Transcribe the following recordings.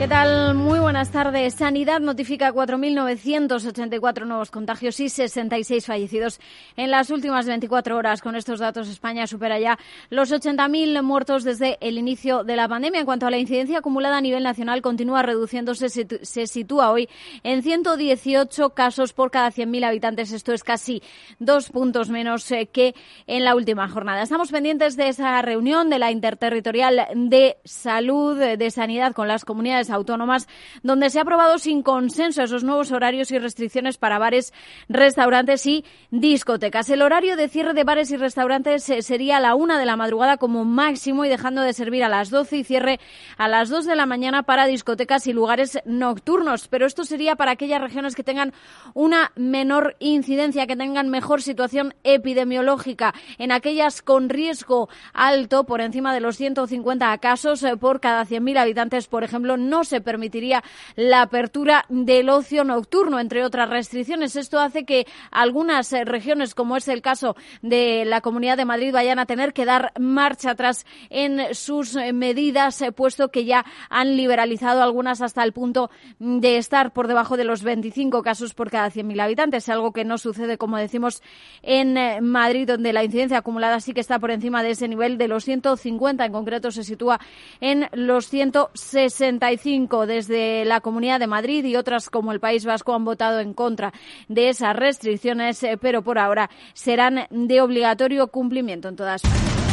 ¿Qué tal? Muy buenas tardes. Sanidad notifica 4.984 nuevos contagios y 66 fallecidos en las últimas 24 horas. Con estos datos, España supera ya los 80.000 muertos desde el inicio de la pandemia. En cuanto a la incidencia acumulada a nivel nacional, continúa reduciéndose. Se sitúa hoy en 118 casos por cada 100.000 habitantes. Esto es casi dos puntos menos eh, que en la última jornada. Estamos pendientes de esa reunión de la Interterritorial de Salud, de Sanidad con las comunidades autónomas, donde se ha aprobado sin consenso esos nuevos horarios y restricciones para bares, restaurantes y discotecas. El horario de cierre de bares y restaurantes eh, sería a la una de la madrugada como máximo y dejando de servir a las doce y cierre a las dos de la mañana para discotecas y lugares nocturnos. Pero esto sería para aquellas regiones que tengan una menor incidencia, que tengan mejor situación epidemiológica, en aquellas con riesgo alto por encima de los 150 casos eh, por cada 100.000 habitantes, por ejemplo, no se permitiría la apertura del ocio nocturno, entre otras restricciones. Esto hace que algunas eh, regiones, como es el caso de la Comunidad de Madrid, vayan a tener que dar marcha atrás en sus eh, medidas, eh, puesto que ya han liberalizado algunas hasta el punto de estar por debajo de los 25 casos por cada 100.000 habitantes, algo que no sucede, como decimos, en Madrid, donde la incidencia acumulada sí que está por encima de ese nivel de los 150, en concreto se sitúa en los 165 desde la Comunidad de Madrid y otras como el País Vasco han votado en contra de esas restricciones, eh, pero por ahora serán de obligatorio cumplimiento en todas partes.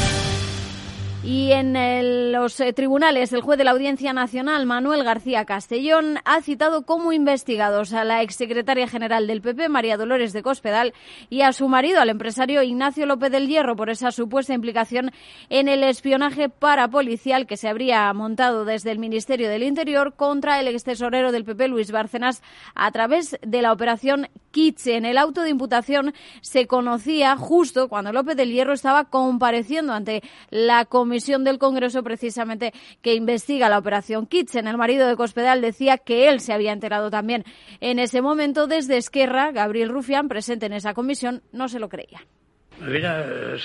Y en los eh, tribunales, el juez de la Audiencia Nacional, Manuel García Castellón, ha citado como investigados a la exsecretaria general del PP, María Dolores de Cospedal, y a su marido, al empresario Ignacio López del Hierro, por esa supuesta implicación en el espionaje parapolicial que se habría montado desde el Ministerio del Interior contra el extesorero del PP, Luis Bárcenas, a través de la operación Kitchen. El auto de imputación se conocía justo cuando López del Hierro estaba compareciendo ante la Comisión comisión del Congreso precisamente que investiga la operación Kitchen. El marido de Cospedal decía que él se había enterado también en ese momento desde Esquerra. Gabriel Rufián, presente en esa comisión, no se lo creía.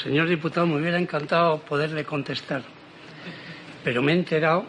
señor diputado, me hubiera encantado poderle contestar, pero me he enterado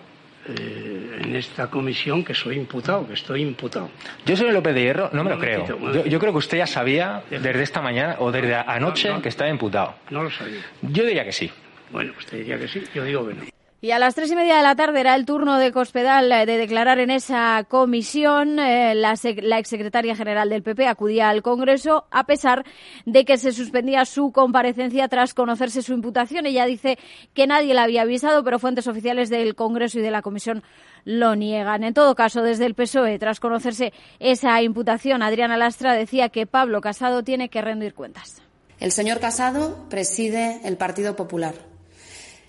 eh, en esta comisión que soy imputado, que estoy imputado. Yo, soy López de Hierro, no me lo creo. Yo, creo que usted ya sabía desde esta mañana o desde anoche que estaba imputado. No lo sabía. Yo diría que sí. Bueno, pues te diría que sí, yo digo que no. Y a las tres y media de la tarde era el turno de Cospedal eh, de declarar en esa comisión. Eh, la, la, exsecretaria general del PP acudía al Congreso a pesar de que se suspendía su comparecencia tras conocerse su imputación. Ella dice que nadie la había avisado, pero fuentes oficiales del Congreso y de la comisión lo niegan. En todo caso, desde el PSOE, tras conocerse esa imputación, Adriana Lastra decía que Pablo Casado tiene que rendir cuentas. El señor Casado preside el Partido Popular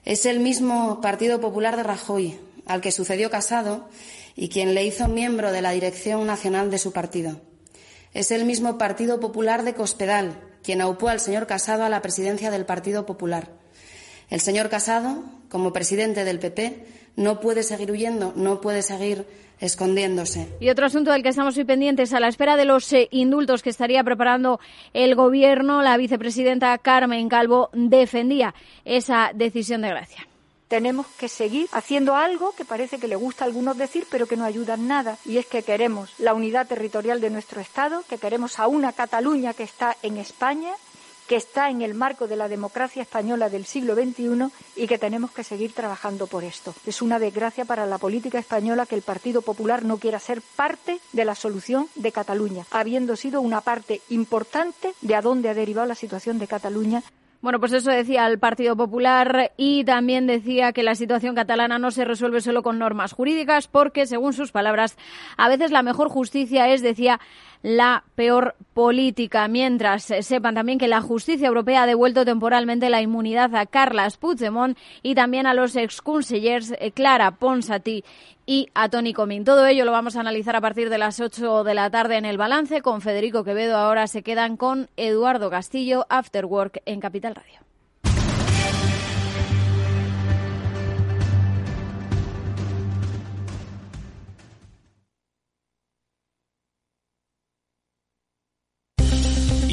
es el mismo Partido Popular de Rajoy, al que sucedió Casado y quien le hizo miembro de la dirección nacional de su partido. Es el mismo Partido Popular de Cospedal, quien aupó al señor Casado a la presidencia del Partido Popular. El señor Casado, como presidente del PP, no puede seguir huyendo, no puede seguir escondiéndose. Y otro asunto del que estamos muy pendientes, a la espera de los eh, indultos que estaría preparando el Gobierno, la vicepresidenta Carmen Calvo defendía esa decisión de Gracia tenemos que seguir haciendo algo que parece que le gusta a algunos decir, pero que no ayuda en nada. Y es que queremos la unidad territorial de nuestro Estado, que queremos a una Cataluña que está en España que está en el marco de la democracia española del siglo XXI y que tenemos que seguir trabajando por esto. Es una desgracia para la política española que el Partido Popular no quiera ser parte de la solución de Cataluña, habiendo sido una parte importante de a dónde ha derivado la situación de Cataluña bueno, pues eso decía el Partido Popular y también decía que la situación catalana no se resuelve solo con normas jurídicas porque, según sus palabras, a veces la mejor justicia es, decía, la peor política. Mientras sepan también que la justicia europea ha devuelto temporalmente la inmunidad a Carlas Puigdemont y también a los exconsellers eh, Clara Ponsati y a Tony Comín. Todo ello lo vamos a analizar a partir de las 8 de la tarde en el balance. Con Federico Quevedo ahora se quedan con Eduardo Castillo, After Work en Capital Radio.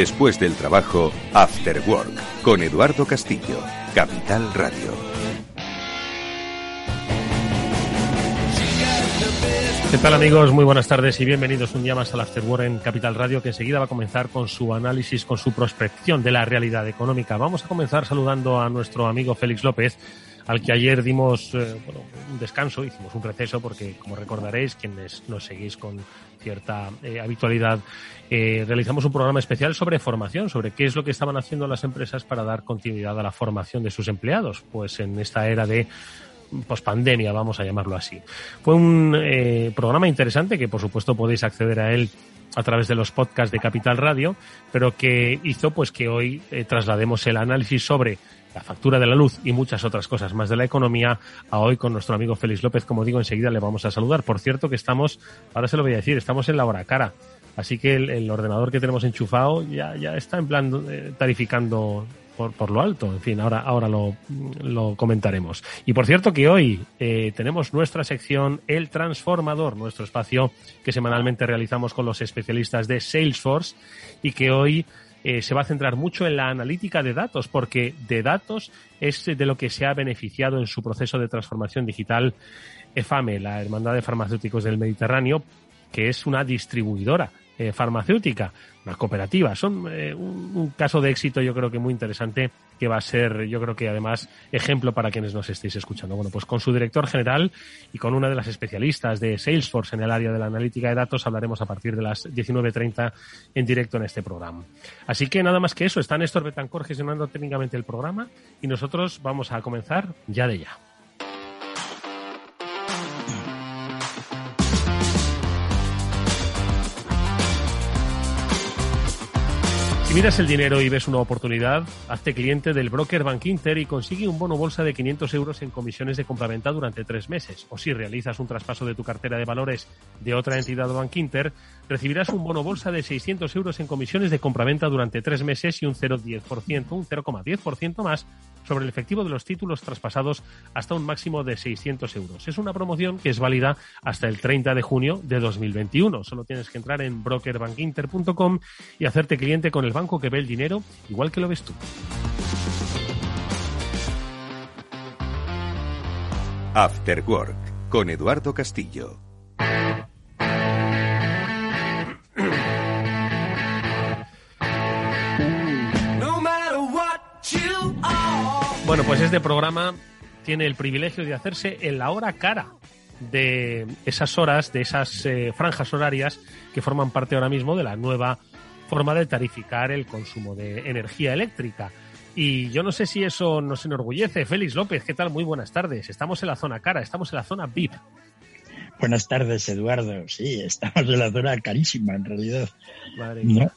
Después del trabajo, After Work, con Eduardo Castillo, Capital Radio. ¿Qué tal amigos? Muy buenas tardes y bienvenidos un día más al After Work en Capital Radio que enseguida va a comenzar con su análisis, con su prospección de la realidad económica. Vamos a comenzar saludando a nuestro amigo Félix López al que ayer dimos eh, un descanso, hicimos un receso, porque como recordaréis, quienes nos seguís con cierta eh, habitualidad, eh, realizamos un programa especial sobre formación, sobre qué es lo que estaban haciendo las empresas para dar continuidad a la formación de sus empleados, pues en esta era de pospandemia, vamos a llamarlo así. Fue un programa interesante que por supuesto podéis acceder a él a través de los podcasts de Capital Radio, pero que hizo pues que hoy traslademos el análisis sobre la factura de la luz y muchas otras cosas más de la economía a hoy con nuestro amigo Félix López. Como digo, enseguida le vamos a saludar. Por cierto que estamos, ahora se lo voy a decir, estamos en la hora cara. Así que el, ordenador que tenemos enchufado ya, ya está en plan eh, tarificando por, por, lo alto. En fin, ahora, ahora lo, lo comentaremos. Y por cierto que hoy eh, tenemos nuestra sección El Transformador, nuestro espacio que semanalmente realizamos con los especialistas de Salesforce y que hoy eh, se va a centrar mucho en la analítica de datos, porque de datos es de lo que se ha beneficiado en su proceso de transformación digital EFAME, la Hermandad de Farmacéuticos del Mediterráneo, que es una distribuidora eh, farmacéutica, una cooperativa. Son eh, un, caso de éxito, yo creo que muy interesante, que va a ser, yo creo que además, ejemplo para quienes nos estéis escuchando. Bueno, pues con su director general y con una de las especialistas de Salesforce en el área de la analítica de datos hablaremos a partir de las 19.30 en directo en este programa. Así que nada más que eso, está Néstor Betancor gestionando técnicamente el programa y nosotros vamos a comenzar ya de ya. Si miras el dinero y ves una oportunidad, hazte cliente del broker Bank Inter y consigue un bono bolsa de 500 euros en comisiones de compraventa durante tres meses. O si realizas un traspaso de tu cartera de valores de otra entidad Bank Inter, recibirás un bono bolsa de 600 euros en comisiones de compraventa durante tres meses y un 0,10%, un 0,10% más sobre el efectivo de los títulos traspasados hasta un máximo de 600 euros. Es una promoción que es válida hasta el 30 de junio de 2021. Solo tienes que entrar en brokerbankinter.com y hacerte cliente con el banco que ve el dinero igual que lo ves tú. After Work con Eduardo Castillo. Bueno, pues este programa tiene el privilegio de hacerse en la hora cara de esas horas, de esas eh, franjas horarias que forman parte ahora mismo de la nueva forma de tarificar el consumo de energía eléctrica. Y yo no sé si eso nos enorgullece. Félix López, ¿qué tal? Muy buenas tardes. Estamos en la zona cara, estamos en la zona VIP. Buenas tardes, Eduardo. Sí, estamos en la zona carísima, en realidad. Madre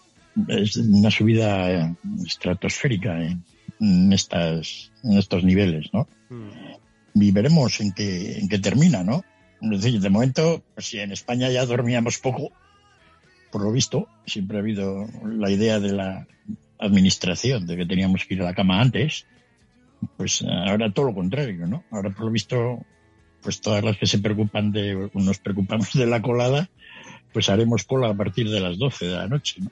Es una subida estratosférica. ¿eh? en, estas, en estos niveles, ¿no? Mm. Y veremos en qué, en qué termina, ¿no? Es decir, de momento, pues, si en España ya dormíamos poco, por lo visto, siempre ha habido la idea de la administración de que teníamos que ir a la cama antes, pues ahora todo lo contrario, ¿no? Ahora por lo visto, pues todas las que se preocupan de, nos preocupamos de la colada, pues haremos cola a partir de las 12 de la noche, ¿no?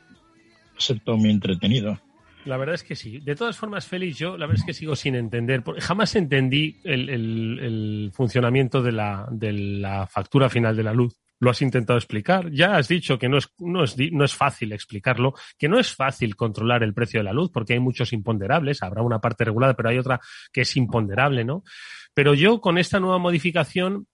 Todo muy entretenido. La verdad es que sí. De todas formas, Félix, yo la verdad es que sigo sin entender. Jamás entendí el, funcionamiento de la, de la factura final de la luz. Lo has intentado explicar. Ya has dicho que no es, no, es, no es fácil explicarlo, que no es fácil controlar el precio de la luz porque hay muchos imponderables. Habrá una parte regulada, pero hay otra que es imponderable, ¿no? Pero yo con esta nueva modificación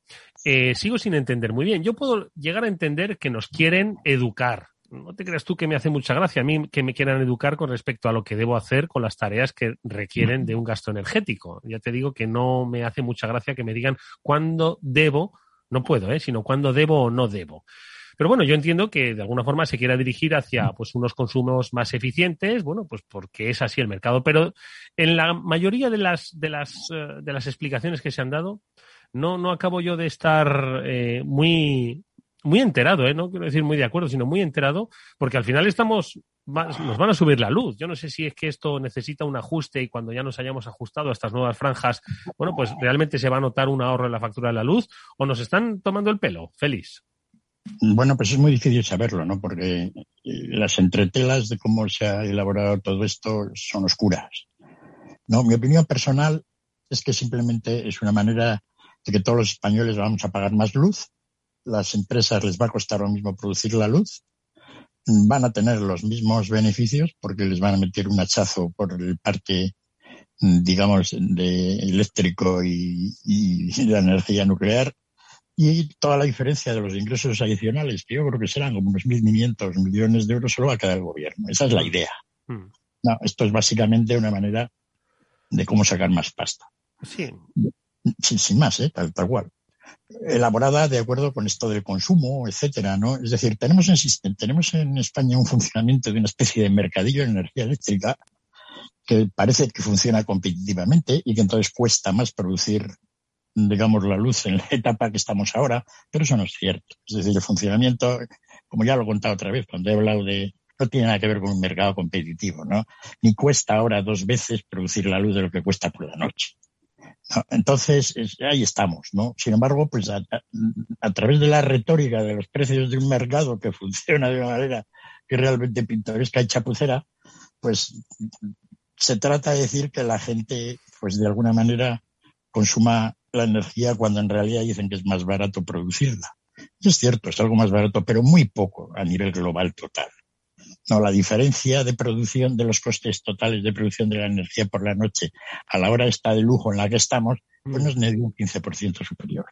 eh, sigo sin entender muy bien. Yo puedo llegar a entender que nos quieren educar no te creas tú que me hace mucha gracia a mí que me quieran educar con respecto a lo que debo hacer con las tareas que requieren de un gasto energético. Ya te digo que no me hace mucha gracia que me digan cuándo debo, no puedo, ¿eh? sino cuándo debo o no debo. Pero bueno, yo entiendo que de alguna forma se quiera dirigir hacia pues unos consumos más eficientes, bueno, pues porque es así el mercado. Pero en la mayoría de las, de las, eh, de las explicaciones que se han dado, no, no acabo yo de estar eh, muy, muy enterado, ¿eh? no quiero decir muy de acuerdo, sino muy enterado, porque al final estamos, nos van a subir la luz. Yo no sé si es que esto necesita un ajuste y cuando ya nos hayamos ajustado a estas nuevas franjas, bueno, pues realmente se va a notar un ahorro en la factura de la luz o nos están tomando el pelo. Feliz. Bueno, pues es muy difícil saberlo, ¿no? Porque las entretelas de cómo se ha elaborado todo esto son oscuras. No, mi opinión personal es que simplemente es una manera de que todos los españoles vamos a pagar más luz las empresas les va a costar lo mismo producir la luz, van a tener los mismos beneficios porque les van a meter un hachazo por el parque, digamos, de eléctrico y, la energía nuclear. Y toda la diferencia de los ingresos adicionales, que yo creo que serán como unos 1.500 millones de euros, solo va a quedar el gobierno. Esa es la idea. Hmm. No, esto es básicamente una manera de cómo sacar más pasta. Sí. Sin, sin más, ¿eh? tal, tal cual elaborada de acuerdo con esto del consumo, etcétera, ¿no? Es decir, tenemos en, tenemos en España un funcionamiento de una especie de mercadillo de energía eléctrica que parece que funciona competitivamente y que entonces cuesta más producir, digamos, la luz en la etapa que estamos ahora, pero eso no es cierto. Es decir, el funcionamiento, como ya lo he contado otra vez cuando he hablado de, no tiene nada que ver con un mercado competitivo, ¿no? Ni cuesta ahora dos veces producir la luz de lo que cuesta por la noche. Entonces, ahí estamos, ¿no? Sin embargo, pues a, través de la retórica de los precios de un mercado que funciona de una manera que realmente pintoresca y chapucera, pues se trata de decir que la gente, pues de alguna manera, consuma la energía cuando en realidad dicen que es más barato producirla. Y es cierto, es algo más barato, pero muy poco a nivel global total. No, la diferencia de producción de los costes totales de producción de la energía por la noche a la hora esta de lujo en la que estamos, pues no es ni un 15% superior.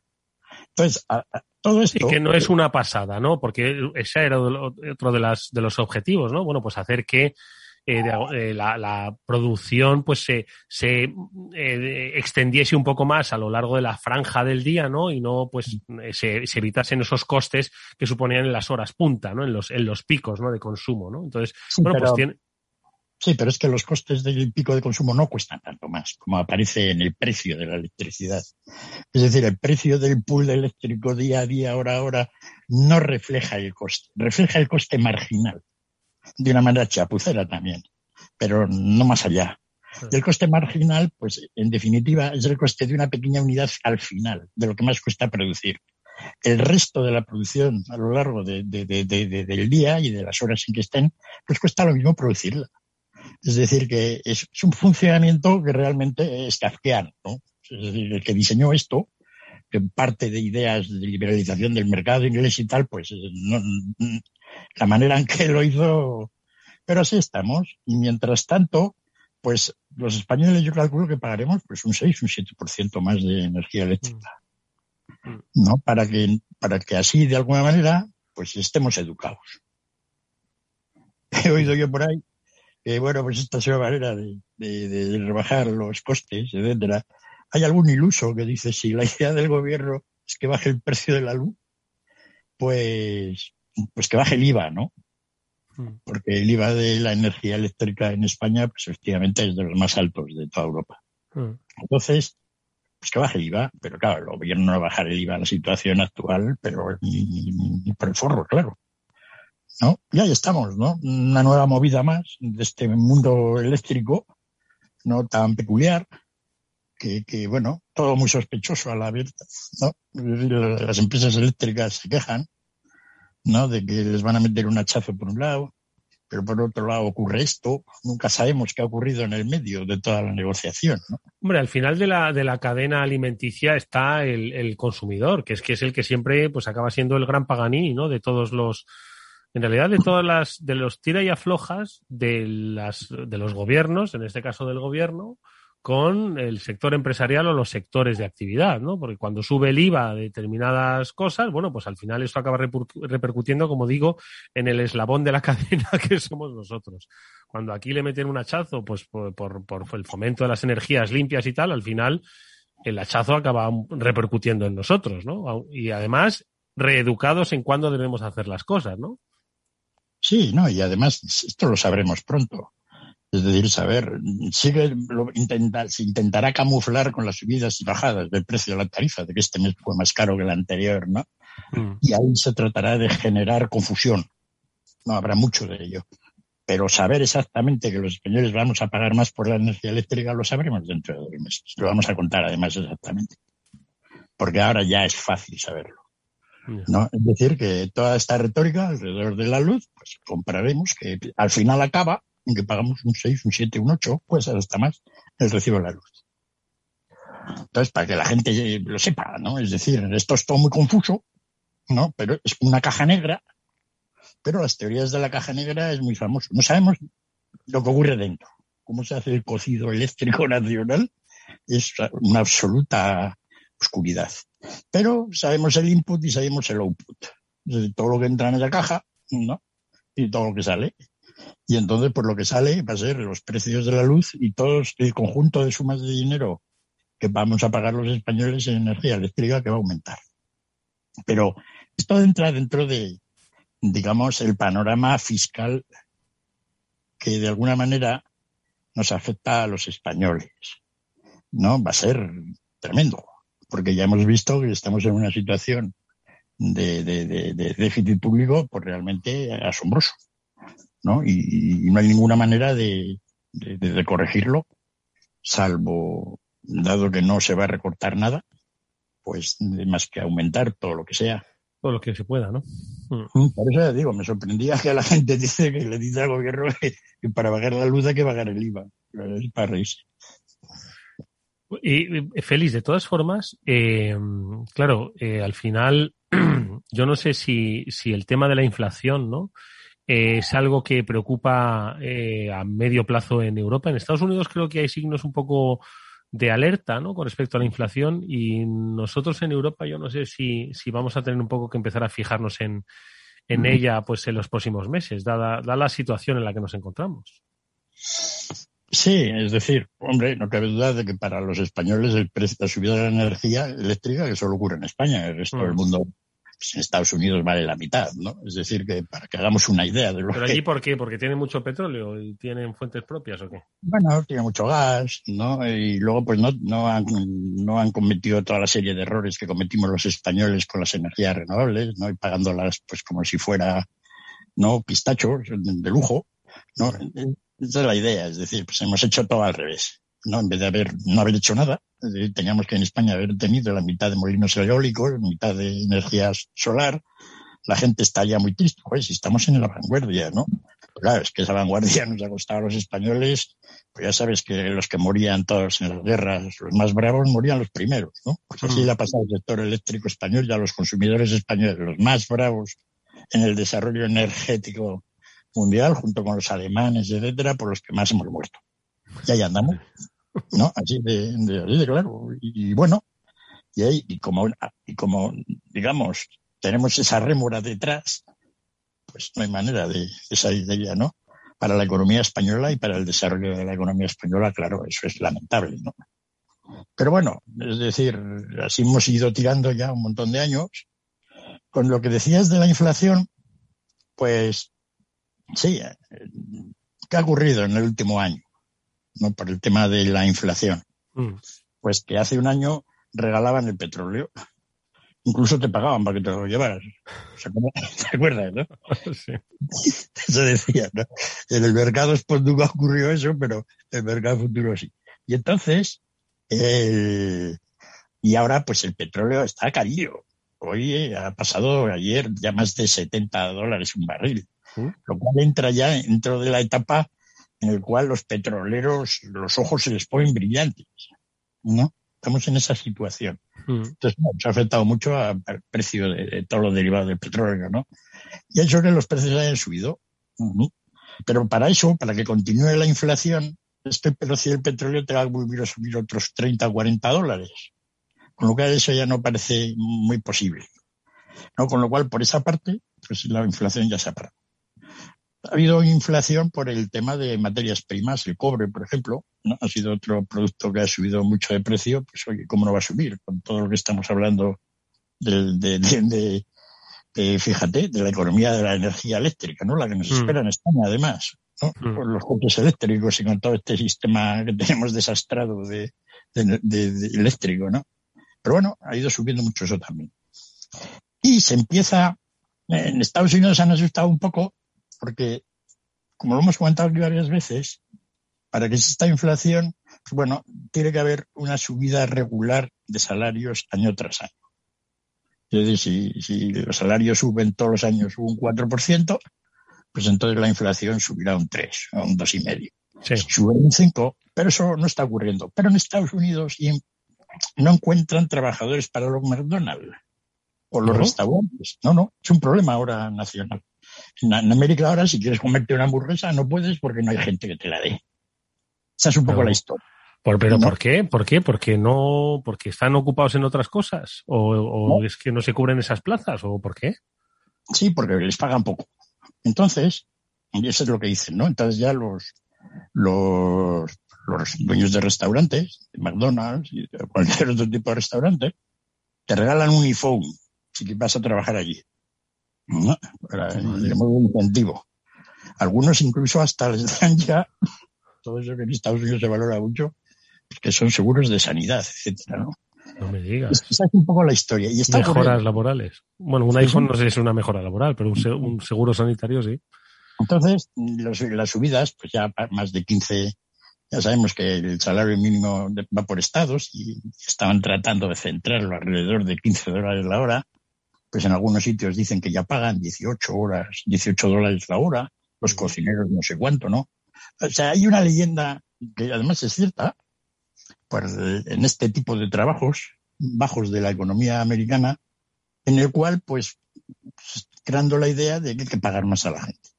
Entonces, todo esto. Y que no es una pasada, ¿no? Porque ese era otro de, las, de los objetivos, ¿no? Bueno, pues hacer que eh, eh, la, producción pues se, se eh, extendiese un poco más a lo largo de la franja del día, ¿no? Y no pues se, se, evitasen esos costes que suponían en las horas punta, ¿no? En los, en los picos, ¿no? De consumo, ¿no? Entonces, bueno, pues tiene... Sí, pero es que los costes del pico de consumo no cuestan tanto más como aparece en el precio de la electricidad. Es decir, el precio del pool eléctrico día a día, hora a hora, no refleja el coste, refleja el coste marginal de una manera chapucera también, pero no más allá. Y el coste marginal, pues en definitiva, es el coste de una pequeña unidad al final, de lo que más cuesta producir. El resto de la producción a lo largo del día y de las horas en que estén, pues cuesta lo mismo producirla. Es decir, que es, un funcionamiento que realmente es kafkiano. ¿no? Es decir, el que diseñó esto, que parte de ideas de liberalización del mercado inglés y tal, pues no, la manera en que lo hizo. Pero así estamos. Y mientras tanto, pues los españoles yo calculo que pagaremos pues un 6, un 7% más de energía eléctrica. Mm. ¿No? Para que, para que así, de alguna manera, pues estemos educados. He oído yo por ahí que, bueno, pues esta es una manera de, de rebajar los costes, etcétera. Hay algún iluso que dice si la idea del gobierno es que baje el precio de la luz, pues pues que baje el IVA, ¿no? Mm. Porque el IVA de la energía eléctrica en España, pues efectivamente es de los más altos de toda Europa. Mm. Entonces, pues que baje el IVA, pero claro, el gobierno no va a bajar el IVA en la situación actual, pero ni, por el forro, claro. ¿No? Y ahí estamos, ¿no? Una nueva movida más de este mundo eléctrico, no tan peculiar, que, que bueno, todo muy sospechoso a la abierta, ¿no? Las empresas eléctricas se quejan, ¿no? De que les van a meter un hachazo por un lado, pero por otro lado ocurre esto, nunca sabemos qué ha ocurrido en el medio de toda la negociación, ¿no? Hombre, al final de la, de la cadena alimenticia está el, el consumidor, que es que es el que siempre pues acaba siendo el gran paganí, ¿no? De todos los, en realidad de todas las, de los tira y aflojas de las, de los gobiernos, en este caso del gobierno, con el sector empresarial o los sectores de actividad, ¿no? Porque cuando sube el IVA de determinadas cosas, bueno, pues al final eso acaba repercutiendo, como digo, en el eslabón de la cadena que somos nosotros. Cuando aquí le meten un hachazo, pues por, por, el fomento de las energías limpias y tal, al final el hachazo acaba repercutiendo en nosotros, ¿no? Y además, reeducados en cuándo debemos hacer las cosas, ¿no? Sí, no, y además esto lo sabremos pronto. Es decir, saber, sigue, lo intenta, se intentará camuflar con las subidas y bajadas del precio de la tarifa, de que este mes fue más caro que el anterior, ¿no? Mm. Y ahí se tratará de generar confusión. No habrá mucho de ello. Pero saber exactamente que los españoles vamos a pagar más por la energía eléctrica lo sabremos dentro de dos meses. Lo vamos a contar además exactamente. Porque ahora ya es fácil saberlo. ¿no? Es decir, que toda esta retórica alrededor de la luz, pues compraremos que al final acaba aunque pagamos un 6, un 7, un 8, puede ser hasta más, el recibo de la luz. Entonces, para que la gente lo sepa, ¿no? Es decir, esto es todo muy confuso, ¿no? Pero es una caja negra, pero las teorías de la caja negra es muy famoso. No sabemos lo que ocurre dentro. Cómo se hace el cocido eléctrico nacional es una absoluta oscuridad. Pero sabemos el input y sabemos el output. todo lo que entra en esa caja, ¿no? Y todo lo que sale. Y entonces, por lo que sale, va a ser los precios de la luz y todo el conjunto de sumas de dinero que vamos a pagar los españoles en energía eléctrica que va a aumentar. Pero esto entra dentro de, digamos, el panorama fiscal que de alguna manera nos afecta a los españoles. ¿No? Va a ser tremendo, porque ya hemos visto que estamos en una situación de, de déficit público pues realmente asombroso. ¿No? Y, no hay ninguna manera de, corregirlo, salvo, dado que no se va a recortar nada, pues más que aumentar todo lo que sea. Todo lo que se pueda, ¿no? Mm. Mm, por eso digo, me sorprendía que la gente dice que le dice al gobierno que, para pagar la luz hay que pagar el IVA. para reírse. Y Félix, de todas formas, eh, claro, eh, al final, yo no sé si, si el tema de la inflación, ¿no? Es algo que preocupa eh, a medio plazo en Europa. En Estados Unidos creo que hay signos un poco de alerta ¿no? con respecto a la inflación y nosotros en Europa yo no sé si, si vamos a tener un poco que empezar a fijarnos en, en ella pues en los próximos meses, dada, la situación en la que nos encontramos. Sí, es decir, hombre, no cabe duda de que para los españoles el precio, la subida de la energía eléctrica, que solo ocurre en España, el resto del mm. mundo pues en Estados Unidos vale la mitad, ¿no? Es decir, que para que hagamos una idea de lo ¿Pero allí por qué? ¿Porque tienen mucho petróleo y tienen fuentes propias o qué? Bueno, tiene mucho gas, ¿no? Y luego pues no, no, han, no han cometido toda la serie de errores que cometimos los españoles con las energías renovables, ¿no? Y pagándolas pues como si fuera, ¿no? Pistachos de lujo, ¿no? Esa es la idea, es decir, pues hemos hecho todo al revés. ¿No? En vez de haber, no haber hecho nada, teníamos que en España haber tenido la mitad de molinos eólicos, la mitad de energía solar. La gente está ya muy triste, pues si estamos en la vanguardia, ¿no? Claro, es que esa vanguardia nos ha costado a los españoles, pues ya sabes que los que morían todos en las guerras, los más bravos, morían los primeros, ¿no? Pues así mm. le ha pasado al sector eléctrico español y a los consumidores españoles, los más bravos en el desarrollo energético mundial, junto con los alemanes, etcétera, por los que más hemos muerto. Y ahí andamos. ¿No? Así de, de, claro. Y, bueno, y, ahí, y, como, y como, digamos, tenemos esa rémora detrás, pues no hay manera de, salir de ella, ¿no? Para la economía española y para el desarrollo de la economía española, claro, eso es lamentable, ¿no? Pero bueno, es decir, así hemos ido tirando ya un montón de años. Con lo que decías de la inflación, pues sí, eh, ¿qué ha ocurrido en el último año? ¿No? por el tema de la inflación. Mm. Pues que hace un año regalaban el petróleo. Incluso te pagaban para que te lo llevaras. ¿Te acuerdas, no? Sí. Eso decía, ¿no? En el mercado después nunca ocurrió eso, pero en el mercado futuro sí. Y entonces, y ahora pues el petróleo está carillo. Hoy eh, ha pasado ayer ya más de 70 dólares un barril. ¿Mm? Lo cual entra ya dentro de la etapa en el cual los petroleros, los ojos se les ponen brillantes, ¿no? Estamos en esa situación. Mm. Entonces, se ha afectado mucho al precio de, todos los derivados del petróleo, ¿no? Y hecho que los precios hayan subido. Pero para eso, para que continúe la inflación, este precio del petróleo te va a volver a subir otros 30 o 40 dólares. Con lo cual eso ya no parece muy posible. ¿no? Con lo cual, por esa parte, pues la inflación ya se ha parado. Ha habido inflación por el tema de materias primas, el cobre, por ejemplo, ¿no? Ha sido otro producto que ha subido mucho de precio, pues oye, ¿cómo no va a subir? Con todo lo que estamos hablando de, fíjate, de la economía de la energía eléctrica, ¿no? La que nos mm. espera en España, además, ¿no? Mm. Con los coches eléctricos y con todo este sistema que tenemos desastrado de, de eléctrico, ¿no? Pero bueno, ha ido subiendo mucho eso también. Y se empieza, en Estados Unidos se han asustado un poco porque, como lo hemos comentado aquí varias veces, para que exista inflación, pues bueno, tiene que haber una subida regular de salarios año tras año. Es decir, si, los salarios suben todos los años un 4%, pues entonces la inflación subirá un 3 o un 2,5. Sí. Sube un 5, pero eso no está ocurriendo. Pero en Estados Unidos no encuentran trabajadores para los McDonald's o los restaurantes. No, no, es un problema ahora nacional. En, América ahora, si quieres comerte una hamburguesa, no puedes porque no hay gente que te la dé. Esa es un poco la historia. pero ¿por qué? ¿Por qué? ¿Porque no, porque están ocupados en otras cosas? ¿O, es que no se cubren esas plazas? ¿O por qué? Sí, porque les pagan poco. Entonces, y eso es lo que dicen, ¿no? Entonces ya los, los, los dueños de restaurantes, de McDonald's y cualquier otro tipo de restaurante, te regalan un iPhone si vas a trabajar allí. ¿No? De modo incentivo. Algunos incluso hasta les dan ya, todo eso que en Estados Unidos se valora mucho, que son seguros de sanidad, etcétera, ¿no? No me digas. Esa es un poco la historia. Y está Mejoras laborales. Bueno, un iPhone no sé si es una mejora laboral, pero un, seguro sanitario sí. Entonces, las subidas, pues ya más de 15, ya sabemos que el salario mínimo va por estados y estaban tratando de centrarlo alrededor de 15 dólares la hora pues en algunos sitios dicen que ya pagan 18 horas, 18 dólares la hora, los cocineros no sé cuánto, ¿no? O sea, hay una leyenda que además es cierta, pues, en este tipo de trabajos bajos de la economía americana, en el cual, pues, creando la idea de que hay que pagar más a la gente.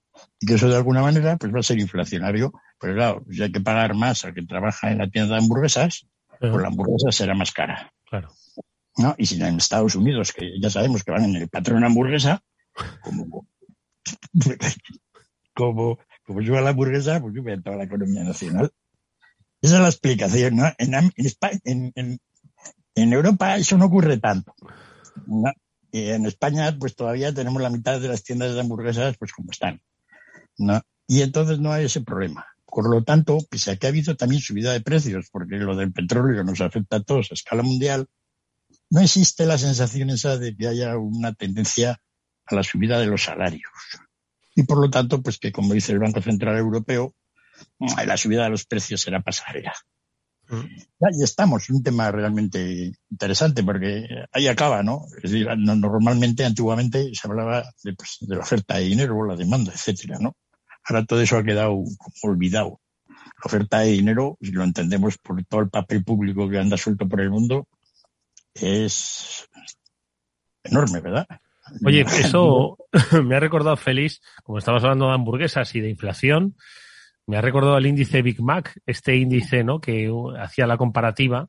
Y que eso de alguna manera, pues va a ser inflacionario. Pues claro, si hay que pagar más al que trabaja en la tienda de hamburguesas, pues la hamburguesa será más cara. Claro. ¿No? Y si en Estados Unidos, que ya sabemos que van en el patrón hamburguesa, como, como, yo a la hamburguesa, pues yo voy a toda la economía nacional. Esa es la explicación, ¿no? En, en, en, en Europa eso no ocurre tanto. Y en España, pues todavía tenemos la mitad de las tiendas de hamburguesas, pues como están. ¿no? Y entonces no hay ese problema. Por lo tanto, pese a que ha habido también subida de precios, porque lo del petróleo nos afecta a todos a escala mundial, no existe la sensación esa de que haya una tendencia a la subida de los salarios. Y por lo tanto, pues que como dice el Banco Central Europeo, la subida de los precios será pasajera. Mm. Ahí estamos, un tema realmente interesante porque ahí acaba, ¿no? Es decir, normalmente, antiguamente se hablaba de, pues, de la oferta de dinero, la demanda, etcétera, ¿no? Ahora todo eso ha quedado olvidado. La oferta de dinero, si lo entendemos por todo el papel público que anda suelto por el mundo, es enorme, ¿verdad? Oye, eso me ha recordado, Félix, como estabas hablando de hamburguesas y de inflación, me ha recordado el índice Big Mac, este índice, ¿no? Que hacía la comparativa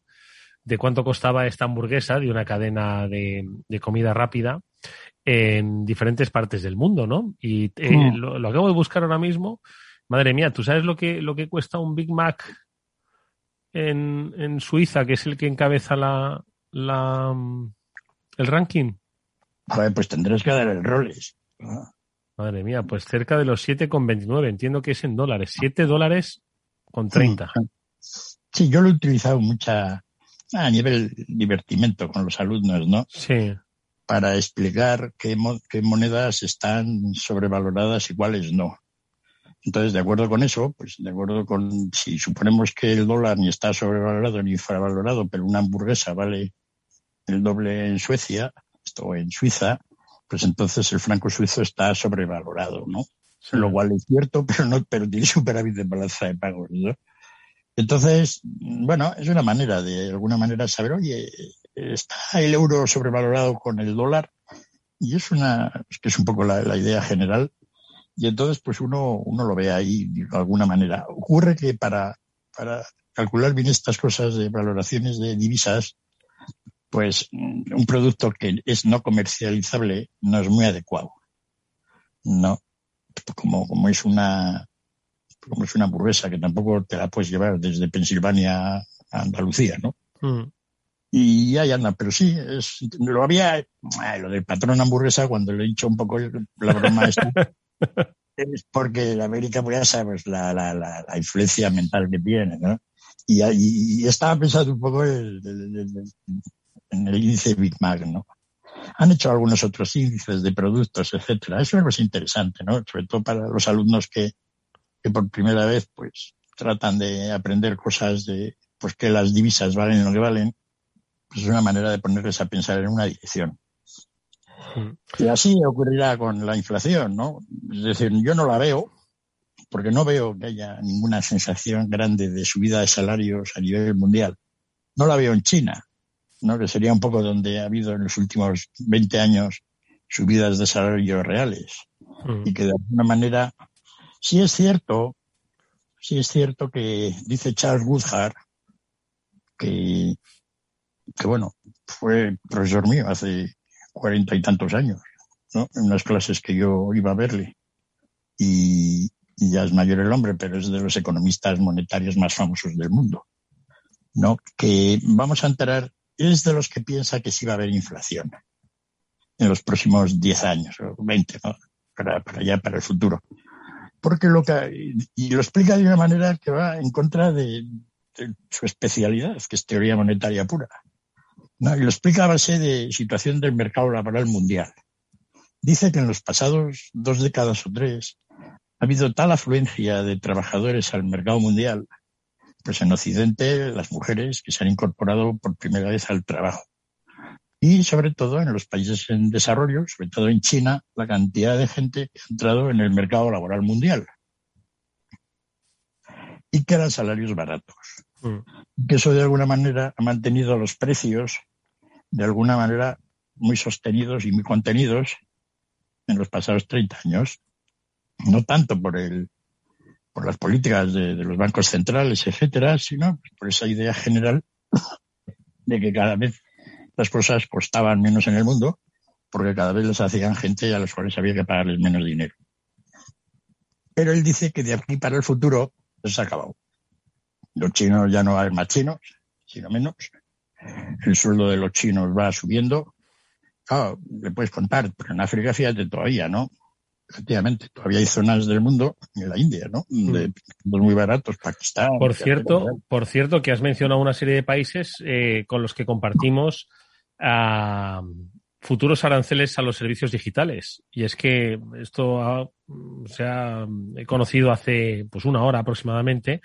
de cuánto costaba esta hamburguesa de una cadena de, comida rápida en diferentes partes del mundo, ¿no? Y eh, mm. lo, acabo de buscar ahora mismo. Madre mía, ¿tú sabes lo que, lo que cuesta un Big Mac en, en Suiza, que es el que encabeza la, la, el ranking? Joder, pues tendrás que dar el roles. Madre mía, pues cerca de los 7,29. Entiendo que es en dólares. 7 dólares con 30. Sí, yo lo he utilizado mucha a nivel divertimento con los alumnos, ¿no? Sí. Para explicar qué, qué monedas están sobrevaloradas y cuáles no. Entonces, de acuerdo con eso, pues de acuerdo con si suponemos que el dólar ni está sobrevalorado ni infravalorado, pero una hamburguesa vale el doble en Suecia, esto en Suiza, pues entonces el franco suizo está sobrevalorado, ¿no? Lo cual es cierto, pero no, pero tiene superávit de balanza de pagos, ¿no? Entonces, bueno, es una manera de, alguna manera saber, oye, está el euro sobrevalorado con el dólar, y es una, es que es un poco la, la idea general, y entonces, pues uno, uno lo ve ahí de alguna manera. Ocurre que para para calcular bien estas cosas de valoraciones de divisas, pues un producto que es no comercializable no es muy adecuado. No, como, como es una como es una hamburguesa que tampoco te la puedes llevar desde Pensilvania a Andalucía, ¿no? Mm. Y ahí anda, pero sí, es, lo había, lo del patrón hamburguesa, cuando le he dicho un poco la broma esta, es porque la América, pues ya sabes, la, la, la, influencia mental que tiene, ¿no? Y, y, estaba pensando un poco en el índice Big Mac, ¿no? Han hecho algunos otros índices de productos, etcétera. Es una cosa interesante, ¿no? Sobre todo para los alumnos que, que por primera vez, pues, tratan de aprender cosas de, pues, que las divisas valen lo que valen pues es una manera de ponerles a pensar en una dirección. Mm. Y así ocurrirá con la inflación, ¿no? Es decir, yo no la veo, porque no veo que haya ninguna sensación grande de subida de salarios a nivel mundial. No la veo en China, ¿no? Que sería un poco donde ha habido en los últimos 20 años subidas de salarios reales. Mm. Y que de alguna manera, sí es cierto, sí es cierto que dice Charles Woodhart que que bueno, fue profesor mío hace cuarenta y tantos años, ¿no? En unas clases que yo iba a verle. Y, ya es mayor el hombre, pero es de los economistas monetarios más famosos del mundo, ¿no? Que vamos a entrar, es de los que piensa que sí va a haber inflación en los próximos diez años o veinte, ¿no? Para, para allá, para el futuro. Porque lo que, y lo explica de una manera que va en contra de su especialidad, que es teoría monetaria pura. Y lo explica a base de situación del mercado laboral mundial. Dice que en los pasados dos décadas o tres ha habido tal afluencia de trabajadores al mercado mundial, pues en Occidente las mujeres que se han incorporado por primera vez al trabajo. Y sobre todo en los países en desarrollo, sobre todo en China, la cantidad de gente que ha entrado en el mercado laboral mundial. Y que eran salarios baratos. Mm. Que eso de alguna manera ha mantenido los precios de alguna manera muy sostenidos y muy contenidos en los pasados 30 años. No tanto por el por las políticas de, los bancos centrales, etcétera, sino por esa idea general de que cada vez las cosas costaban menos en el mundo, porque cada vez les hacían gente a los cuales había que pagarles menos dinero. Pero él dice que de aquí para el futuro se ha acabado. Los chinos ya no hay más chinos, sino menos el sueldo de los chinos va subiendo. Claro, le puedes contar, pero en África, fíjate, todavía, ¿no? Efectivamente, todavía hay zonas del mundo, en la India, ¿no? De mm. muy baratos, Pakistán. Por cierto, por cierto, que has mencionado una serie de países eh, con los que compartimos futuros aranceles a los servicios digitales. Y es que esto se ha conocido hace pues una hora aproximadamente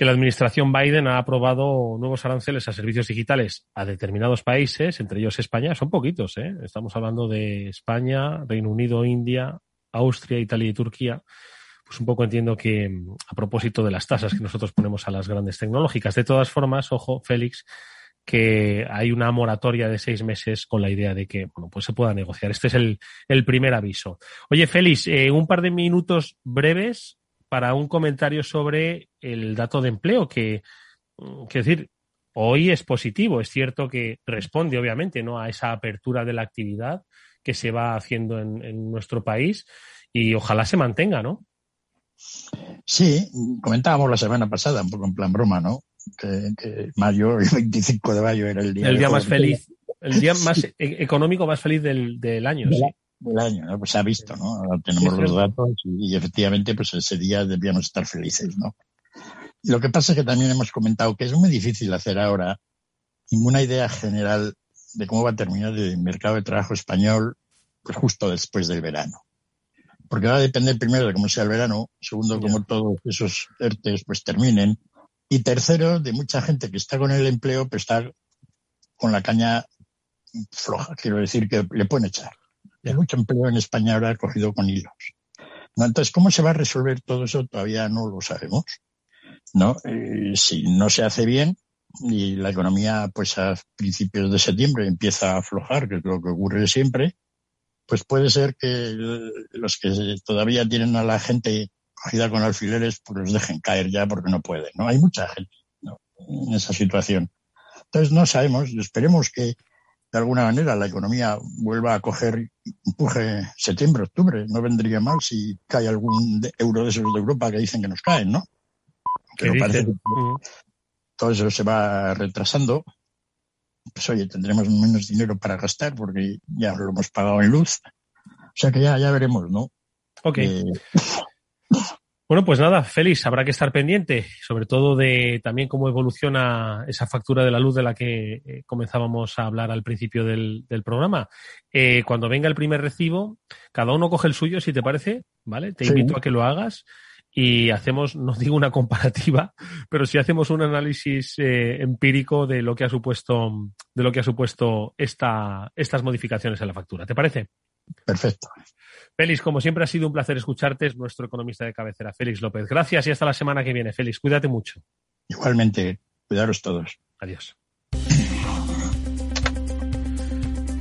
que la administración Biden ha aprobado nuevos aranceles a servicios digitales a determinados países, entre ellos España. Son poquitos, ¿eh? Estamos hablando de España, Reino Unido, India, Austria, Italia y Turquía. Pues un poco entiendo que a propósito de las tasas que nosotros ponemos a las grandes tecnológicas. De todas formas, ojo, Félix, que hay una moratoria de seis meses con la idea de que bueno, pues se pueda negociar. Este es el, primer aviso. Oye, Félix, eh, un par de minutos breves para un comentario sobre el dato de empleo, que, mm, quiero decir, hoy es positivo. Es cierto que responde, obviamente, ¿no? a esa apertura de la actividad que se va haciendo en, nuestro país y ojalá se mantenga, ¿no? Sí, comentábamos la semana pasada, un poco en plan broma, ¿no? Que, mayo, el 25 de mayo era el día, el día más feliz, el día más e-, económico más feliz del, del año. sí del año, ¿no? Pues se ha visto, ¿no? Ahora tenemos los datos y, efectivamente pues ese día debíamos estar felices, ¿no? lo que pasa es que también hemos comentado que es muy difícil hacer ahora ninguna idea general de cómo va a terminar el mercado de trabajo español pues justo después del verano. Porque va a depender primero de cómo sea el verano, segundo, cómo todos esos ERTES pues terminen, y tercero, de mucha gente que está con el empleo, pues estar con la caña floja, quiero decir que le pueden echar. Hay mucho empleo en España ahora cogido con hilos. Entonces, ¿cómo se va a resolver todo eso? Todavía no lo sabemos. ¿no? Eh, si no se hace bien y la economía, pues a principios de septiembre empieza a aflojar, que es lo que ocurre siempre, pues puede ser que los que todavía tienen a la gente cogida con alfileres, pues los dejen caer ya porque no pueden, ¿no? Hay mucha gente en esa situación. Entonces no sabemos, esperemos que de alguna manera la economía vuelva a coger empuje septiembre, octubre. No vendría mal si cae algún euro de esos de Europa que dicen que nos caen, ¿no? Pero parece que todo eso se va retrasando. Pues oye, tendremos menos dinero para gastar porque ya lo hemos pagado en luz. O sea que ya, ya veremos, ¿no? Ok. Eh, bueno, pues nada, Félix, habrá que estar pendiente, sobre todo de también cómo evoluciona esa factura de la luz de la que eh, comenzábamos a hablar al principio del, programa. Eh, cuando venga el primer recibo, cada uno coge el suyo, si te parece, ¿vale? Te invito a que lo hagas y hacemos, no digo una comparativa, pero sí hacemos un análisis eh, empírico de lo que ha supuesto, de lo que ha supuesto esta, estas modificaciones en la factura. ¿Te parece? Perfecto. Félix, como siempre ha sido un placer escucharte, es nuestro economista de cabecera, Félix López. Gracias y hasta la semana que viene, Félix. Cuídate mucho. Igualmente, cuidaros todos. Adiós.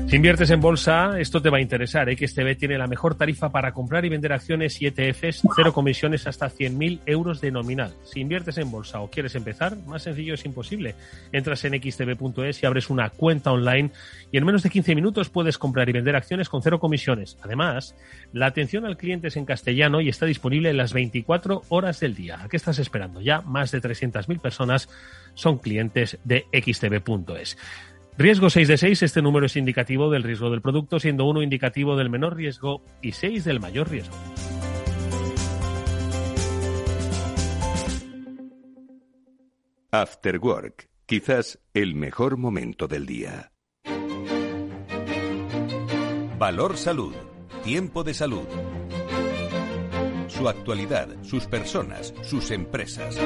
Si inviertes en bolsa, esto te va a interesar. XTB tiene la mejor tarifa para comprar y vender acciones y ETFs, cero comisiones hasta 100.000 euros de nominal. Si inviertes en bolsa o quieres empezar, más sencillo es imposible. Entras en xtb.es y abres una cuenta online y en menos de 15 minutos puedes comprar y vender acciones con cero comisiones. Además, la atención al cliente es en castellano y está disponible en las 24 horas del día. ¿A qué estás esperando? Ya más de 300.000 personas son clientes de xtb.es. Riesgo 6 de 6, este número es indicativo del riesgo del producto, siendo 1 indicativo del menor riesgo y 6 del mayor riesgo. After Work, quizás el mejor momento del día. Valor Salud, tiempo de salud. Su actualidad, sus personas, sus empresas.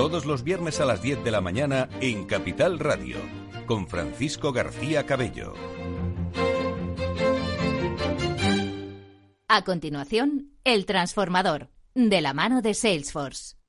Todos los viernes a las 10 de la mañana en Capital Radio, con Francisco García Cabello. A continuación, El Transformador, de la mano de Salesforce.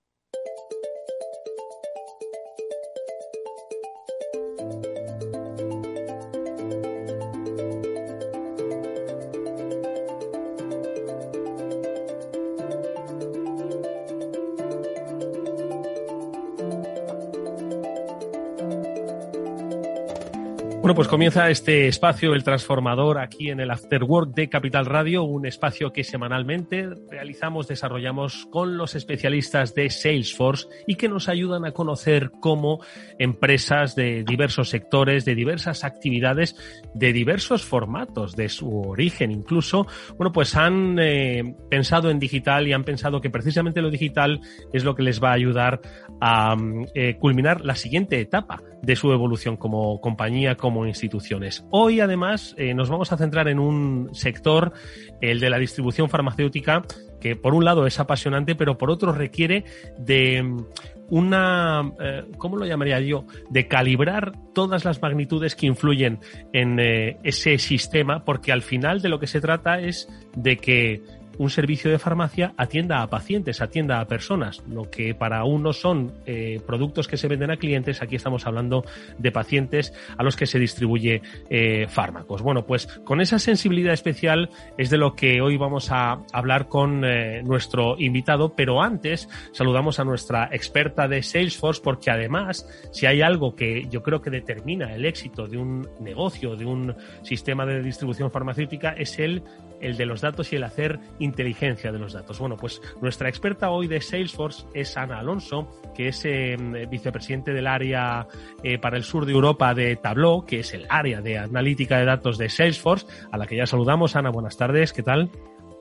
Bueno, pues comienza este espacio, el transformador, aquí en el After Work de Capital Radio, un espacio que semanalmente realizamos, desarrollamos con los especialistas de Salesforce y que nos ayudan a conocer cómo empresas de diversos sectores, de diversas actividades, de diversos formatos, de su origen incluso, bueno, pues han eh, pensado en digital y han pensado que precisamente lo digital es lo que les va a ayudar a eh, culminar la siguiente etapa de su evolución como compañía, como instituciones. Hoy, además, eh, nos vamos a centrar en un sector, el de la distribución farmacéutica, que por un lado es apasionante, pero por otro requiere de mm, una, eh, ¿cómo lo llamaría yo? De calibrar todas las magnitudes que influyen en eh, ese sistema, porque al final de lo que se trata es de que un servicio de farmacia atienda a pacientes, atienda a personas. Lo que para uno son eh, productos que se venden a clientes, aquí estamos hablando de pacientes a los que se distribuye eh, fármacos. Bueno, pues con esa sensibilidad especial es de lo que hoy vamos a hablar con eh, nuestro invitado, pero antes saludamos a nuestra experta de Salesforce porque además, si hay algo que yo creo que determina el éxito de un negocio, de un sistema de distribución farmacéutica, es el el de los datos y el hacer inteligencia de los datos. Bueno, pues nuestra experta hoy de Salesforce es Ana Alonso, que es em, vicepresidente del área eh, para el sur de Europa de Tableau, que es el área de analítica de datos de Salesforce, a la que ya saludamos. Ana, buenas tardes, ¿qué tal?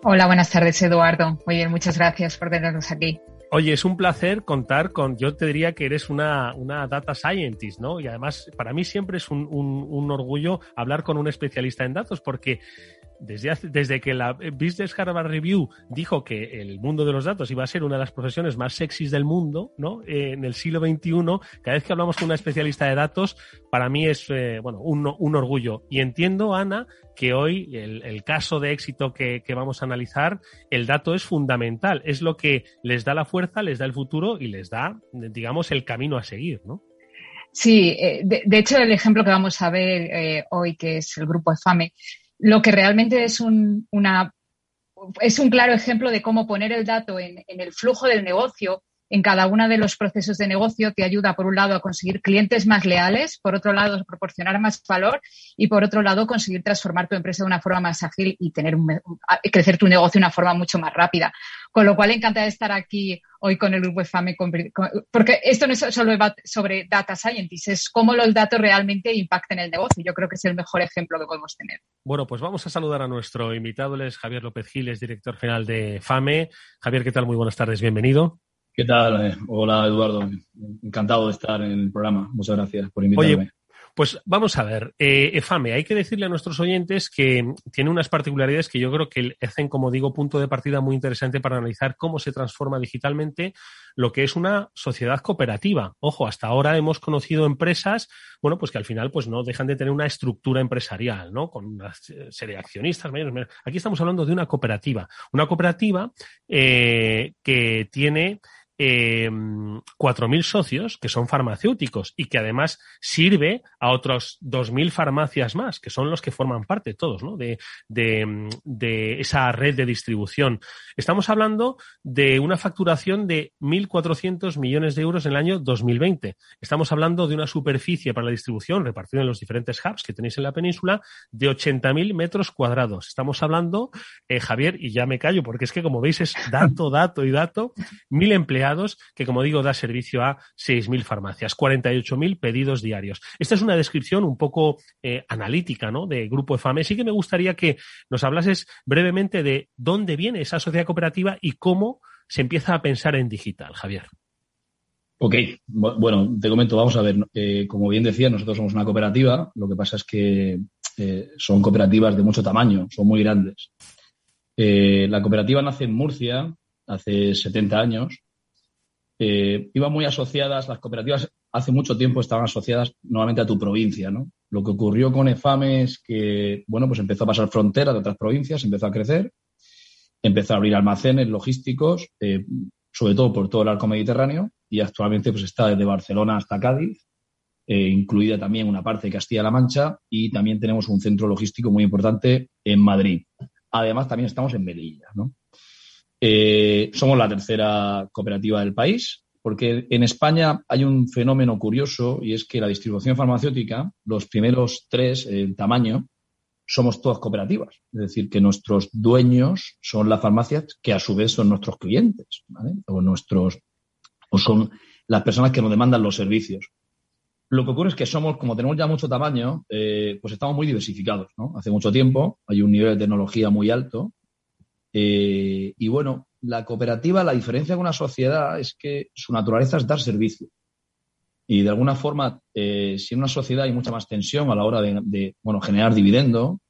Hola, buenas tardes, Eduardo. Muy bien, muchas gracias por tenernos aquí. Oye, es un placer contar con, yo te diría que eres una, una data scientist, ¿no? Y además, para mí siempre es un, un, un orgullo hablar con un especialista en datos, porque desde, desde que la Business Harvard Review dijo que el mundo de los datos iba a ser una de las profesiones más sexys del mundo, ¿no? Eh, en el siglo XXI, cada vez que hablamos con una especialista de datos, para mí es, eh, bueno, un, un, orgullo. Y entiendo, Ana, que hoy el, caso de éxito que, que, vamos a analizar, el dato es fundamental. Es lo que les da la fuerza, les da el futuro y les da, digamos, el camino a seguir, ¿no? Sí, eh, de, hecho el ejemplo que vamos a ver eh, hoy, que es el grupo EFAME, lo que realmente es un, una es un claro ejemplo de cómo poner el dato en, el flujo del negocio en cada uno de los procesos de negocio te ayuda, por un lado, a conseguir clientes más leales, por otro lado, a proporcionar más valor y, por otro lado, conseguir transformar tu empresa de una forma más ágil y tener crecer tu negocio de una forma mucho más rápida. Con lo cual, encantada de estar aquí hoy con el grupo FAME, porque esto no es solo sobre data scientists, es cómo los datos realmente impactan el negocio. Yo creo que es el mejor ejemplo que podemos tener. Bueno, pues vamos a saludar a nuestro invitado, es Javier López Giles, director general de FAME. Javier, ¿qué tal? Muy buenas tardes, bienvenido. ¿Qué tal? Eh, hola, Eduardo. Encantado de estar en el programa. Muchas gracias por invitarme. Pues vamos a ver, eh, EFAME, hay que decirle a nuestros oyentes que tiene unas particularidades que yo creo que hacen, como digo, punto de partida muy interesante para analizar cómo se transforma digitalmente lo que es una sociedad cooperativa. Ojo, hasta ahora hemos conocido empresas, bueno, pues que al final pues no dejan de tener una estructura empresarial, ¿no? Con una serie de accionistas mayores. Aquí estamos hablando de una cooperativa. Una cooperativa eh, que tiene eh, em, 4.000 socios que son farmacéuticos y que además sirve a otros 2.000 farmacias más, que son los que forman parte todos ¿no? de, de, esa red de distribución. Estamos hablando de una facturación de 1.400 millones de euros en el año 2020. Estamos hablando de una superficie para la distribución repartida en los diferentes hubs que tenéis en la península de 80.000 metros cuadrados. Estamos hablando, eh, Javier, y ya me callo porque es que como veis es dato, dato y dato, mil empleados que, como digo, da servicio a 6.000 farmacias, 48.000 pedidos diarios. Esta es una descripción un poco eh, analítica ¿no? de Grupo EFAME. Sí que me gustaría que nos hablases brevemente de dónde viene esa sociedad cooperativa y cómo se empieza a pensar en digital, Javier. Ok, bueno, te comento, vamos a ver, eh, como bien decía, nosotros somos una cooperativa, lo que pasa es que eh, son cooperativas de mucho tamaño, son muy grandes. la cooperativa nace en Murcia hace 70 años eh, iban muy asociadas, las cooperativas hace mucho tiempo estaban asociadas nuevamente a tu provincia, ¿no? Lo que ocurrió con EFAME es que, bueno, pues empezó a pasar fronteras de otras provincias, empezó a crecer, empezó a abrir almacenes logísticos, eh, sobre todo por todo el arco mediterráneo, y actualmente pues está desde Barcelona hasta Cádiz, eh, incluida también una parte de Castilla-La Mancha, y también tenemos un centro logístico muy importante en Madrid. Además, también estamos en Melilla, ¿no? Eh, somos la tercera cooperativa del país, porque en España hay un fenómeno curioso y es que la distribución farmacéutica, los primeros tres en tamaño, somos todas cooperativas. Es decir, que nuestros dueños son las farmacias que a su vez son nuestros clientes, O nuestros, o son las personas que nos demandan los servicios. Lo que ocurre es que somos, como tenemos ya mucho tamaño, eh, pues estamos muy diversificados, Hace mucho tiempo hay un nivel de tecnología muy alto eh, y bueno, la cooperativa, la diferencia con una sociedad es que su naturaleza es dar servicio. Y de alguna forma, eh, si en una sociedad hay mucha más tensión a la hora de, bueno, generar dividendo,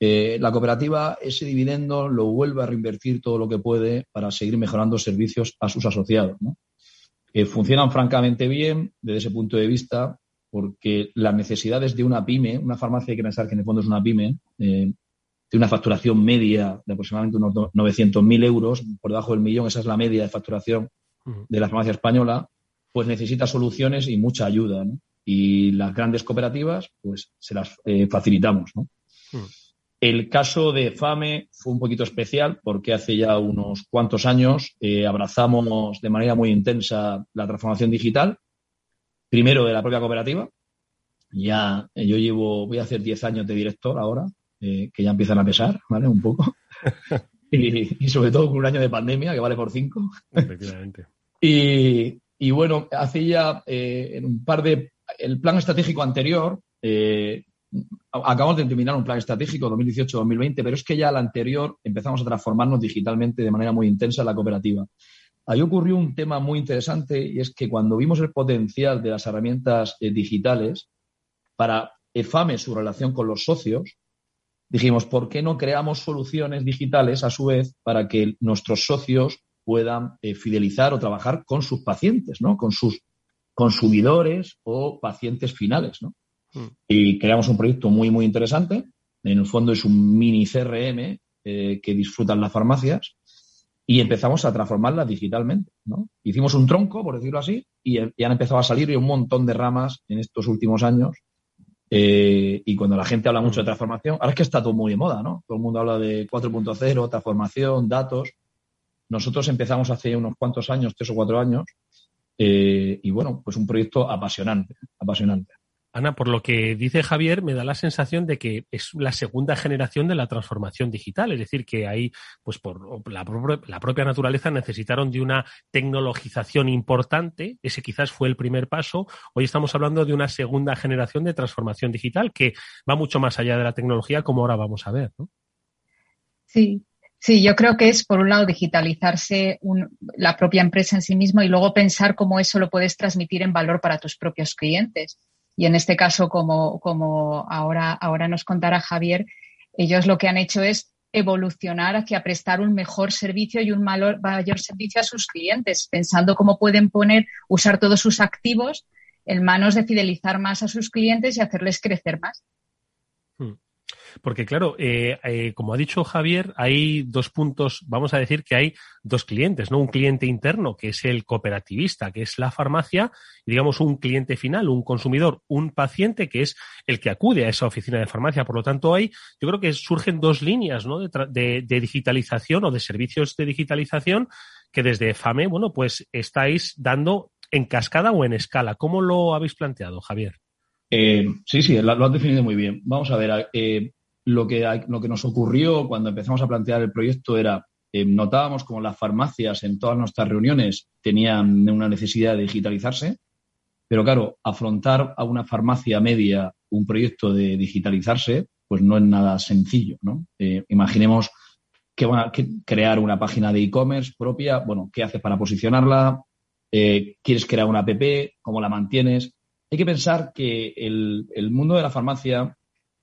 eh, la cooperativa ese dividendo lo vuelve a reinvertir todo lo que puede para seguir mejorando servicios a sus asociados. ¿no? funcionan francamente bien desde ese punto de vista porque las necesidades de una pyme, una farmacia hay que pensar que en el fondo es una pyme, tiene una facturación media de aproximadamente unos 900.000 euros, por debajo del millón, esa es la media de facturación de la farmacia española, pues necesita soluciones y mucha ayuda. Y las grandes cooperativas, pues se las eh, facilitamos. El caso de FAME fue un poquito especial porque hace ya unos cuantos años eh, abrazamos de manera muy intensa la transformación digital, primero de la propia cooperativa. Ya yo llevo, voy a hacer 10 años de director ahora eh, que ya empiezan a pesar, ¿vale? Un poco. y, sobre todo con un año de pandemia que vale por cinco. Efectivamente. y, bueno, hace ya eh, en un par de. El plan estratégico anterior, eh, acabamos de terminar un plan estratégico 2018-2020, pero es que ya el anterior empezamos a transformarnos digitalmente de manera muy intensa en la cooperativa. Ahí ocurrió un tema muy interesante y es que cuando vimos el potencial de las herramientas digitales para EFAME, su relación con los socios, dijimos, ¿por qué no creamos soluciones digitales a su vez para que nuestros socios puedan eh, fidelizar o trabajar con sus pacientes, ¿no? Con sus consumidores o pacientes finales, ¿no? Hmm. Y creamos un proyecto muy, muy interesante. En el fondo es un mini CRM eh, que disfrutan las farmacias y empezamos a transformarlas digitalmente, ¿no? Hicimos un tronco, por decirlo así, y, y han empezado a salir un montón de ramas en estos últimos años Eh, y cuando la gente habla mucho de transformación, ahora es que está todo muy de moda, ¿no? Todo el mundo habla de 4.0, transformación, datos. Nosotros empezamos hace unos cuantos años, tres o cuatro años, eh, y bueno, pues un proyecto apasionante, apasionante. Ana, por lo que dice Javier, me da la sensación de que es la segunda generación de la transformación digital, es decir, que ahí, pues por la, la, propia naturaleza necesitaron de una tecnologización importante, ese quizás fue el primer paso. Hoy estamos hablando de una segunda generación de transformación digital que va mucho más allá de la tecnología, como ahora vamos a ver, ¿no? Sí, Sí, yo creo que es, por un lado, digitalizarse la propia empresa en sí misma y luego pensar cómo eso lo puedes transmitir en valor para tus propios clientes. Y en este caso, como, como ahora, ahora nos contará Javier, ellos lo que han hecho es evolucionar hacia prestar un mejor servicio y un mayor, mayor servicio a sus clientes, pensando cómo pueden poner, usar todos sus activos en manos de fidelizar más a sus clientes y hacerles crecer más. Porque claro, eh, eh, como ha dicho Javier, hay dos puntos, vamos a decir que hay dos clientes, ¿no? Un cliente interno, que es el cooperativista, que es la farmacia, y digamos un cliente final, un consumidor, un paciente, que es el que acude a esa oficina de farmacia. Por lo tanto, hay, yo creo que surgen dos líneas, ¿no? De, digitalización o de servicios de digitalización que desde FAME, bueno, pues estáis dando en cascada o en escala. ¿Cómo lo habéis planteado, Javier? Eh, sí, sí, lo, has definido muy bien. Vamos a ver, eh, lo, que, lo que nos ocurrió cuando empezamos a plantear el proyecto era, eh, notábamos como las farmacias en todas nuestras reuniones tenían una necesidad de digitalizarse, pero claro, afrontar a una farmacia media un proyecto de digitalizarse, pues no es nada sencillo, ¿no? imaginemos que a crear una página de e-commerce propia, bueno, ¿qué haces para posicionarla? ¿Quieres crear una app? ¿Cómo la mantienes? hay que pensar que el, mundo de la farmacia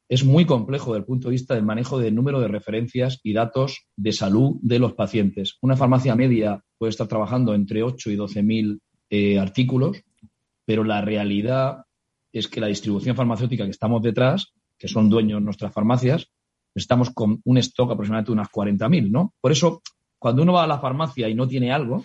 es muy complejo desde el punto de vista del manejo del número de referencias y datos de salud de los pacientes. Una farmacia media puede estar trabajando entre 8 y 12 mil eh, artículos, pero la realidad es que la distribución farmacéutica que estamos detrás, que son dueños de nuestras farmacias, estamos con un stock aproximadamente de unas 40.000, ¿no? Por eso, cuando uno va a la farmacia y no tiene algo,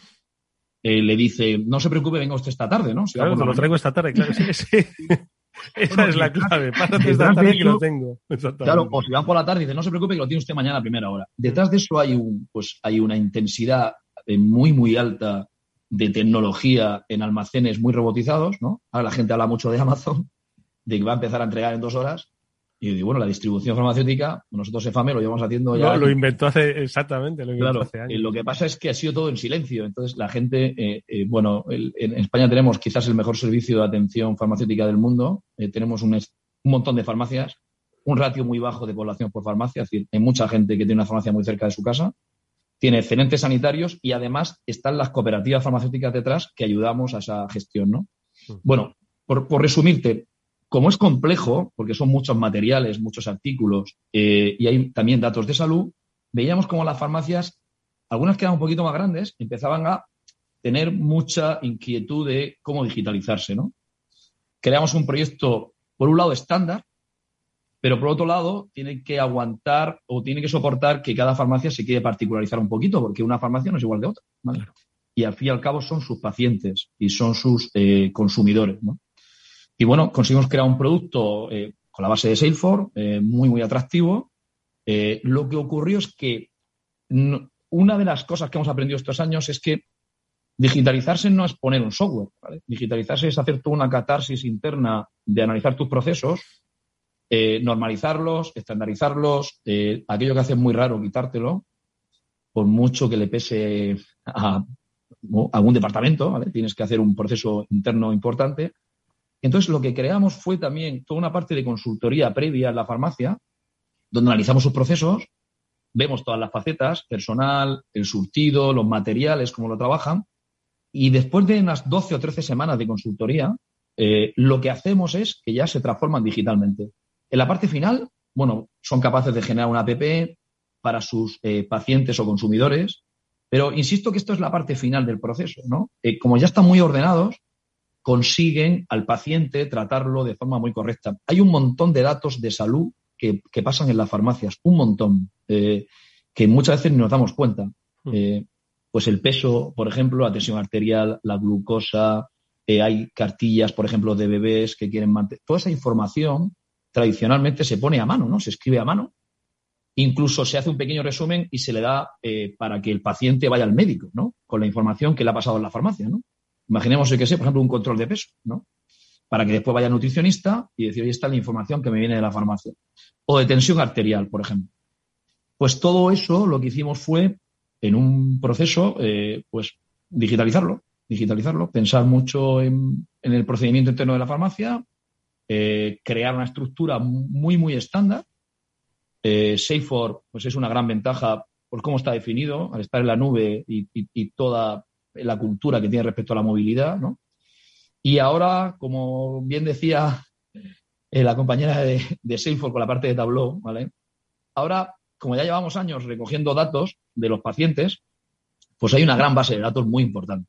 eh, le dice, no se preocupe, venga usted esta tarde, ¿no? claro, te lo traigo esta tarde, claro, sí, sí. Esa es la clave, pásate esta tarde que lo tengo. Claro, o si van por la tarde y dice, no se preocupe, que lo tiene usted mañana a primera hora. Detrás de eso hay, un, pues, hay una intensidad eh, muy, muy alta de tecnología en almacenes muy robotizados, ¿no? Ahora la gente habla mucho de Amazon, de que va a empezar a entregar en dos horas, y digo, bueno, la distribución farmacéutica, nosotros EFAME lo llevamos haciendo ya. No, lo inventó hace, exactamente, lo inventó hace años. Lo que pasa es que ha sido todo en silencio. Entonces, la gente, eh, eh, bueno, en España tenemos quizás el mejor servicio de atención farmacéutica del mundo. Eh, tenemos un, un, montón de farmacias, un ratio muy bajo de población por farmacia. Es decir, hay mucha gente que tiene una farmacia muy cerca de su casa. Tiene excelentes sanitarios y además están las cooperativas farmacéuticas detrás que ayudamos a esa gestión, ¿no? Mm. Bueno, por, por resumirte, como es complejo, porque son muchos materiales, muchos artículos eh, y hay también datos de salud, veíamos como las farmacias, algunas que eran un poquito más grandes, empezaban a tener mucha inquietud de cómo digitalizarse, ¿no? Creamos un proyecto, por un lado, estándar, pero por otro lado, tiene que aguantar o tiene que soportar que cada farmacia se quiere particularizar un poquito, porque una farmacia no es igual de otra. Y al fin y al cabo son sus pacientes y son sus eh, consumidores. ¿no? Y bueno, conseguimos crear un producto eh, con la base de Salesforce, eh, muy, muy atractivo. Eh, lo que ocurrió es que una de las cosas que hemos aprendido estos años es que digitalizarse no es poner un software. Digitalizarse es hacer toda una catarsis interna de analizar tus procesos, normalizarlos, estandarizarlos, aquello que hace muy raro quitártelo, por mucho que le pese a, algún departamento, tienes que hacer un proceso interno importante entonces, lo que creamos fue también toda una parte de consultoría previa en la farmacia, donde analizamos sus procesos, vemos todas las facetas, personal, el surtido, los materiales, cómo lo trabajan, y después de unas 12 o 13 semanas de consultoría, eh, lo que hacemos es que ya se transforman digitalmente. En la parte final, bueno, son capaces de generar una app para sus eh, pacientes o consumidores, pero insisto que esto es la parte final del proceso, ¿no? Eh, como ya están muy ordenados, consiguen al paciente tratarlo de forma muy correcta. Hay un montón de datos de salud que, pasan en las farmacias, un montón, eh, que muchas veces nos damos cuenta. Hmm. Eh, pues el peso, por ejemplo, la tensión arterial, la glucosa, eh, hay cartillas, por ejemplo, de bebés que quieren mantener. Toda esa información tradicionalmente se pone a mano, ¿no? Se escribe a mano. Incluso se hace un pequeño resumen y se le da para que el paciente vaya al médico, ¿no? Con la información que le ha pasado en la farmacia, ¿no? Imaginemos que sé, por ejemplo, un control de peso, ¿no? Para que después vaya al nutricionista y decir, oye, está la información que me viene de la farmacia. O de tensión arterial, por ejemplo. Pues todo eso lo que hicimos fue, en un proceso, eh, pues digitalizarlo, digitalizarlo, pensar mucho en, el procedimiento interno de la farmacia, eh, crear una estructura muy, muy estándar. Eh, pues es una gran ventaja por cómo está definido, al estar en la nube y, toda la cultura que tiene respecto a la movilidad, ¿no? Y ahora, como bien decía eh, la compañera de, de Salesforce con la parte de Tableau, ¿vale? Ahora, como ya llevamos años recogiendo datos de los pacientes, pues hay una gran base de datos muy importante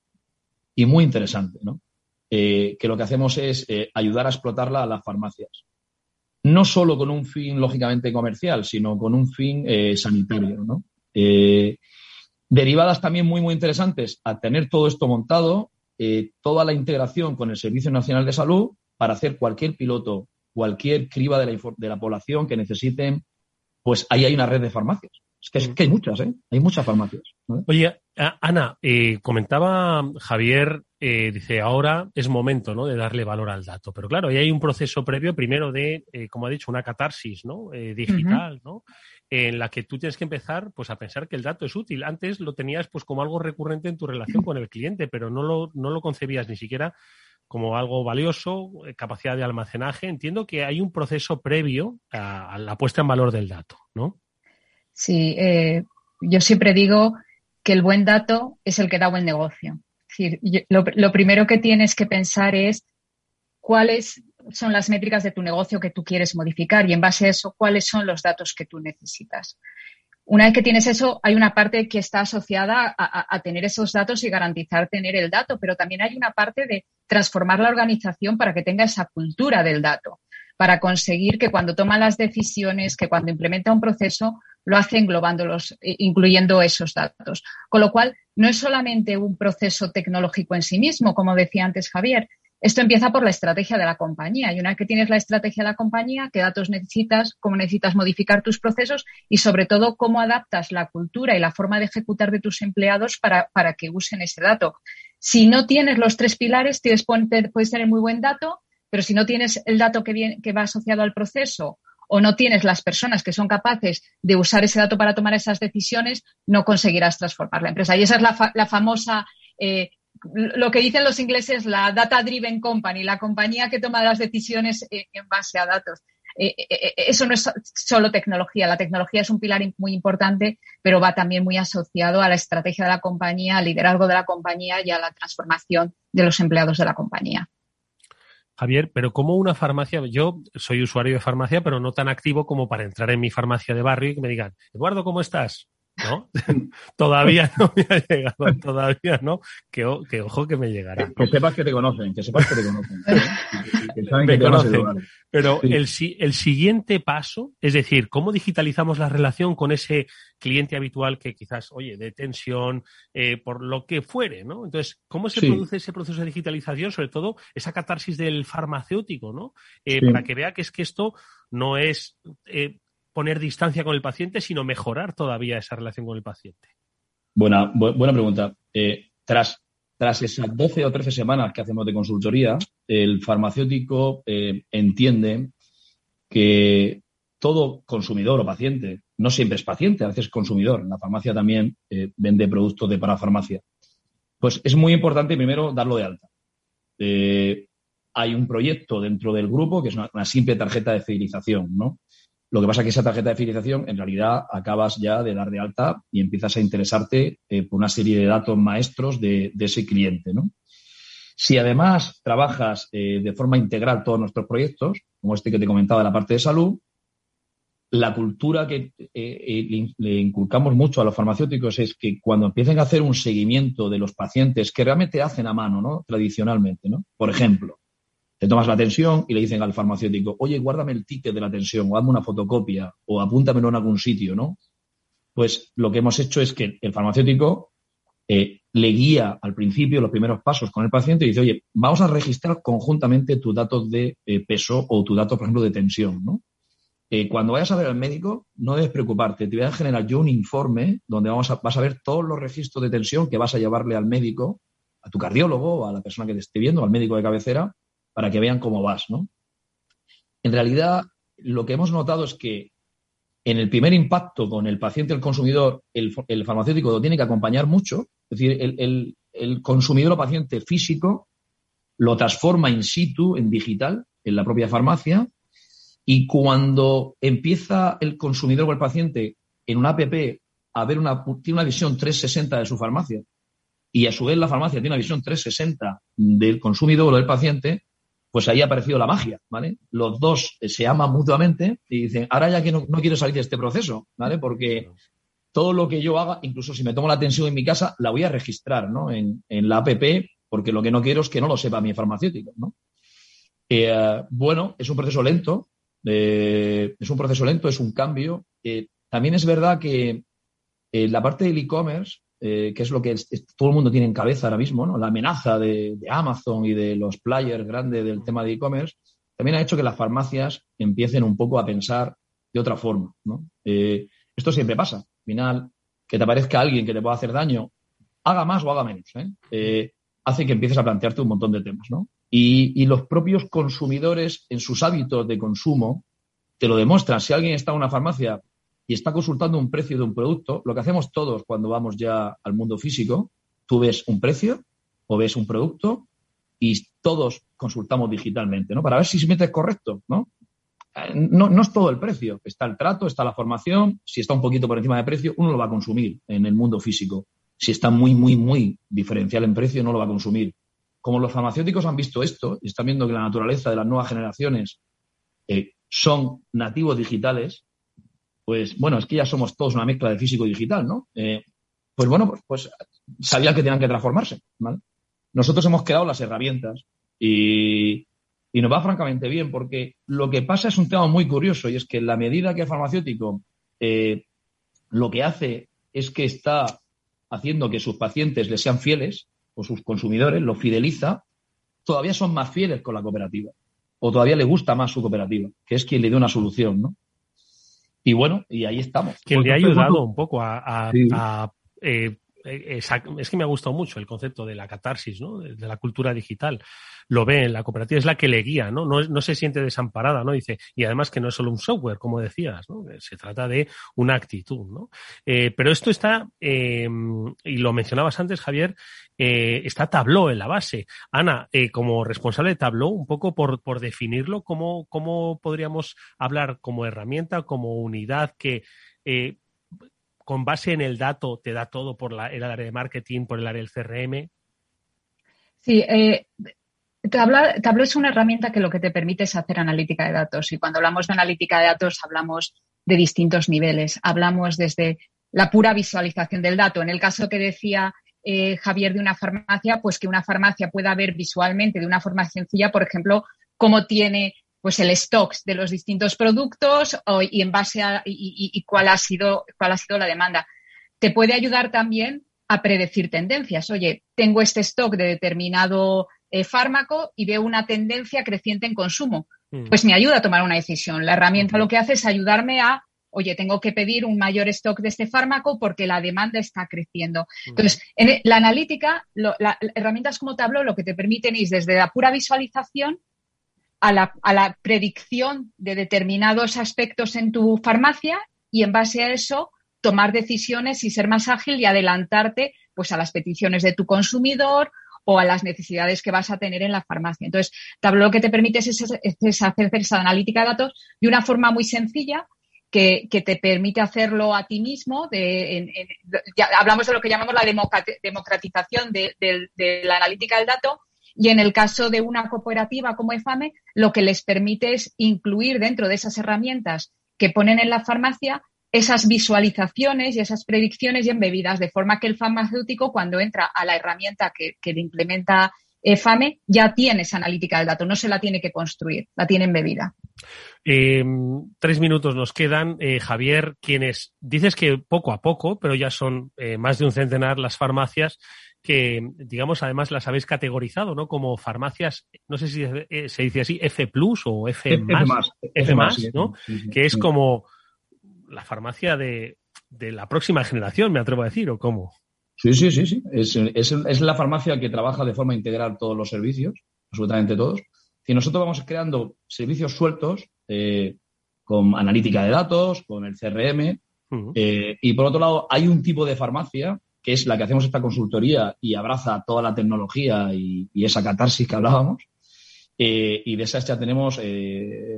y muy interesante, ¿no? Eh, que lo que hacemos es eh, ayudar a explotarla a las farmacias. No solo con un fin, lógicamente, comercial, sino con un fin sanitario, ¿no? Derivadas también muy, muy interesantes a tener todo esto montado, toda la integración con el Servicio Nacional de Salud para hacer cualquier piloto, cualquier criba de la, de la población que necesiten, pues ahí hay una red de farmacias. Es que, hay muchas, ¿eh? Hay muchas farmacias. Oye, Ana, eh, comentaba Javier, eh, dice, ahora es momento ¿no? de darle valor al dato. Pero claro, ahí hay un proceso previo, primero de, eh, como ha dicho, una catarsis ¿no? digital, ¿no? En la que tú tienes que empezar pues, a pensar que el dato es útil. Antes lo tenías pues, como algo recurrente en tu relación con el cliente, pero no lo, no lo concebías ni siquiera como algo valioso, capacidad de almacenaje. Entiendo que hay un proceso previo a, la puesta en valor del dato, ¿no? Sí, eh, yo siempre digo que el buen dato es el que da buen negocio. Es decir, lo, primero que tienes que pensar es cuáles son las métricas de tu negocio que tú quieres modificar y en base a eso, cuáles son los datos que tú necesitas. Una vez que tienes eso, hay una parte que está asociada a, tener esos datos y garantizar tener el dato, pero también hay una parte de transformar la organización para que tenga esa cultura del dato, para conseguir que cuando toma las decisiones, que cuando implementa un proceso, lo hace englobándolos, eh, incluyendo esos datos. Con lo cual, no es solamente un proceso tecnológico en sí mismo, como decía antes Javier. Esto empieza por la estrategia de la compañía. Y una vez que tienes la estrategia de la compañía, qué datos necesitas, cómo necesitas modificar tus procesos y, sobre todo, cómo adaptas la cultura y la forma de ejecutar de tus empleados para, para que usen ese dato. Si no tienes los tres pilares, puedes tener muy buen dato, pero si no tienes el dato que, viene, que va asociado al proceso o no tienes las personas que son capaces de usar ese dato para tomar esas decisiones, no conseguirás transformar la empresa. Y esa es la, famosa, eh, lo que dicen los ingleses, la data driven company, la compañía que toma las decisiones eh, en base a datos. Eh, eso no es solo tecnología, la tecnología es un pilar muy importante, pero va también muy asociado a la estrategia de la compañía, al liderazgo de la compañía y a la transformación de los empleados de la compañía. Javier, pero como una farmacia, yo soy usuario de farmacia, pero no tan activo como para entrar en mi farmacia de barrio y que me digan, Eduardo, ¿cómo estás? ¿No? todavía no me ha llegado, todavía no, que, ojo que me llegará. Que sepas que te conocen, que sepas que te conocen. me conocen. Pero el, el siguiente paso, es decir, ¿cómo digitalizamos la relación con ese cliente habitual que quizás, oye, de tensión, eh, por lo que fuere, ¿no? Entonces, ¿cómo se produce ese proceso de digitalización? Sobre todo, esa catarsis del farmacéutico, ¿no? Eh, para que vea que es que esto no es eh, poner distancia con el paciente, sino mejorar todavía esa relación con el paciente? Buena, buena pregunta. Eh, tras, tras esas 12 o 13 semanas que hacemos de consultoría, el farmacéutico eh, entiende que todo consumidor o paciente, no siempre es paciente, a veces es consumidor, en la farmacia también eh, vende productos de parafarmacia, pues es muy importante primero darlo de alta. hay un proyecto dentro del grupo que es una, una simple tarjeta de fidelización, ¿no? Lo que pasa es que esa tarjeta de fidelización, en realidad, acabas ya de dar de alta y empiezas a interesarte eh, por una serie de datos maestros de, ese cliente. ¿no? Si además trabajas eh, de forma integral todos nuestros proyectos, como este que te comentaba de la parte de salud, la cultura que eh, le inculcamos mucho a los farmacéuticos es que cuando empiecen a hacer un seguimiento de los pacientes que realmente hacen a mano, ¿no? Tradicionalmente, ¿no? Por ejemplo, te tomas la tensión y le dicen al farmacéutico, oye, guárdame el ticket de la tensión o hazme una fotocopia o apúntamelo en algún sitio, ¿no? Pues lo que hemos hecho es que el farmacéutico eh, le guía al principio los primeros pasos con el paciente y dice, oye, vamos a registrar conjuntamente tus datos de eh, peso o tus datos, por ejemplo, de tensión, ¿no? Eh, cuando vayas a ver al médico, no debes preocuparte. Te voy a generar yo un informe donde vamos a, vas a ver todos los registros de tensión que vas a llevarle al médico, a tu cardiólogo a la persona que te esté viendo, al médico de cabecera, para que vean cómo vas, ¿no? En realidad, lo que hemos notado es que en el primer impacto con el paciente, el consumidor, el, farmacéutico lo tiene que acompañar mucho. Es decir, el, el consumidor o paciente físico lo transforma in situ, en digital, en la propia farmacia, y cuando empieza el consumidor o el paciente en una app a ver una, tiene una visión 360 de su farmacia y a su vez la farmacia tiene una visión 360 del consumidor o del paciente, pues ahí ha aparecido la magia, ¿vale? Los dos se aman mutuamente y dicen, ahora ya que no, quiero salir de este proceso, ¿vale? Porque todo lo que yo haga, incluso si me tomo la atención en mi casa, la voy a registrar, ¿no? En, la app, porque lo que no quiero es que no lo sepa mi farmacéutico, ¿no? Eh, bueno, es un proceso lento, es un proceso lento, es un cambio. Eh, también es verdad que eh, la parte del e-commerce, eh, que es lo que todo el mundo tiene en cabeza ahora mismo, ¿no? la amenaza de, Amazon y de los players grandes del tema de e-commerce, también ha hecho que las farmacias empiecen un poco a pensar de otra forma. esto siempre pasa. Al final, que te aparezca alguien que te pueda hacer daño, haga más o haga menos, hace que empieces a plantearte un montón de temas. ¿no? Y, los propios consumidores en sus hábitos de consumo te lo demuestran. Si alguien está en una farmacia y está consultando un precio de un producto, lo que hacemos todos cuando vamos ya al mundo físico, tú ves un precio o ves un producto y todos consultamos digitalmente, ¿no? Para ver si se mete correcto, ¿no? Eh, ¿no? No es todo el precio, está el trato, está la formación, si está un poquito por encima de precio, uno lo va a consumir en el mundo físico. Si está muy, muy, muy diferencial en precio, no lo va a consumir como los farmacéuticos han visto esto y están viendo que la naturaleza de las nuevas generaciones eh, son nativos digitales, pues bueno, es que ya somos todos una mezcla de físico y digital, ¿no? Eh, pues bueno, pues, pues, sabían que tenían que transformarse, ¿vale? Nosotros hemos creado las herramientas y, nos va francamente bien porque lo que pasa es un tema muy curioso y es que en la medida que el farmacéutico eh, lo que hace es que está haciendo que sus pacientes le sean fieles, o sus consumidores, los fideliza, todavía son más fieles con la cooperativa o todavía le gusta más su cooperativa, que es quien le dé una solución, ¿no? Y bueno, y ahí estamos. Quien le ha ayudado un poco a, eh, eh, es que me ha gustado mucho el concepto de la catarsis, ¿no? De, la cultura digital. Lo ve en la cooperativa, es la que le guía, ¿no? No, se siente desamparada, ¿no? Dice, y además que no es solo un software, como decías. Se trata de una actitud, ¿no? Eh, pero esto está, em, y lo mencionabas antes, Javier, eh, está Tableau en la base. Ana, como responsable de Tableau, un poco por, por definirlo, ¿cómo, ¿cómo podríamos hablar como herramienta, como unidad que con base en el dato te da todo por la, el área de marketing, por el área del CRM? Sí, eh, Tableau, es una herramienta que lo que te permite es hacer analítica de datos. Y cuando hablamos de analítica de datos, hablamos de distintos niveles. Hablamos desde la pura visualización del dato. En el caso que decía eh, Javier de una farmacia, pues que una farmacia pueda ver visualmente de una forma sencilla, por ejemplo, cómo tiene pues el stock de los distintos productos y en base a y, cuál ha sido cuál ha sido la demanda. Te puede ayudar también a predecir tendencias. Oye, tengo este stock de determinado eh, fármaco y veo una tendencia creciente en consumo. Mm. Pues me ayuda a tomar una decisión. La herramienta lo que hace es ayudarme a, oye, tengo que pedir un mayor stock de este fármaco porque la demanda está creciendo. Entonces, en la analítica, las herramientas como Tableau lo que te permiten es desde la pura visualización a la, predicción de determinados aspectos en tu farmacia y en base a eso tomar decisiones y ser más ágil y adelantarte pues a las peticiones de tu consumidor o a las necesidades que vas a tener en la farmacia. Entonces, Tableau lo que te permite es, hacer esa analítica de datos de una forma muy sencilla que, te permite hacerlo a ti mismo. hablamos de lo que llamamos la democratización de la analítica del dato y en el caso de una cooperativa como EFAME, lo que les permite es incluir dentro de esas herramientas que ponen en la farmacia esas visualizaciones y esas predicciones y embebidas, de forma que el farmacéutico, cuando entra a la herramienta que, que implementa EFAME ya tiene esa analítica del dato, no se la tiene que construir, la tiene embebida. Eh, tres minutos nos quedan. Eh, Javier, quienes dices que poco a poco, pero ya son eh, más de un centenar las farmacias que, digamos, además las habéis categorizado, ¿no? Como farmacias, no sé si se dice así, F plus o F, más, F, más, ¿no? que es como la farmacia de, de la próxima generación, me atrevo a decir, ¿o cómo? Sí, sí, sí, sí. Es, es, es, la farmacia que trabaja de forma integral todos los servicios, absolutamente todos. Y nosotros vamos creando servicios sueltos eh, con analítica de datos, con el CRM. Eh, y por otro lado, hay un tipo de farmacia que es la que hacemos esta consultoría y abraza toda la tecnología y, esa catarsis que hablábamos. Eh, y de esas ya tenemos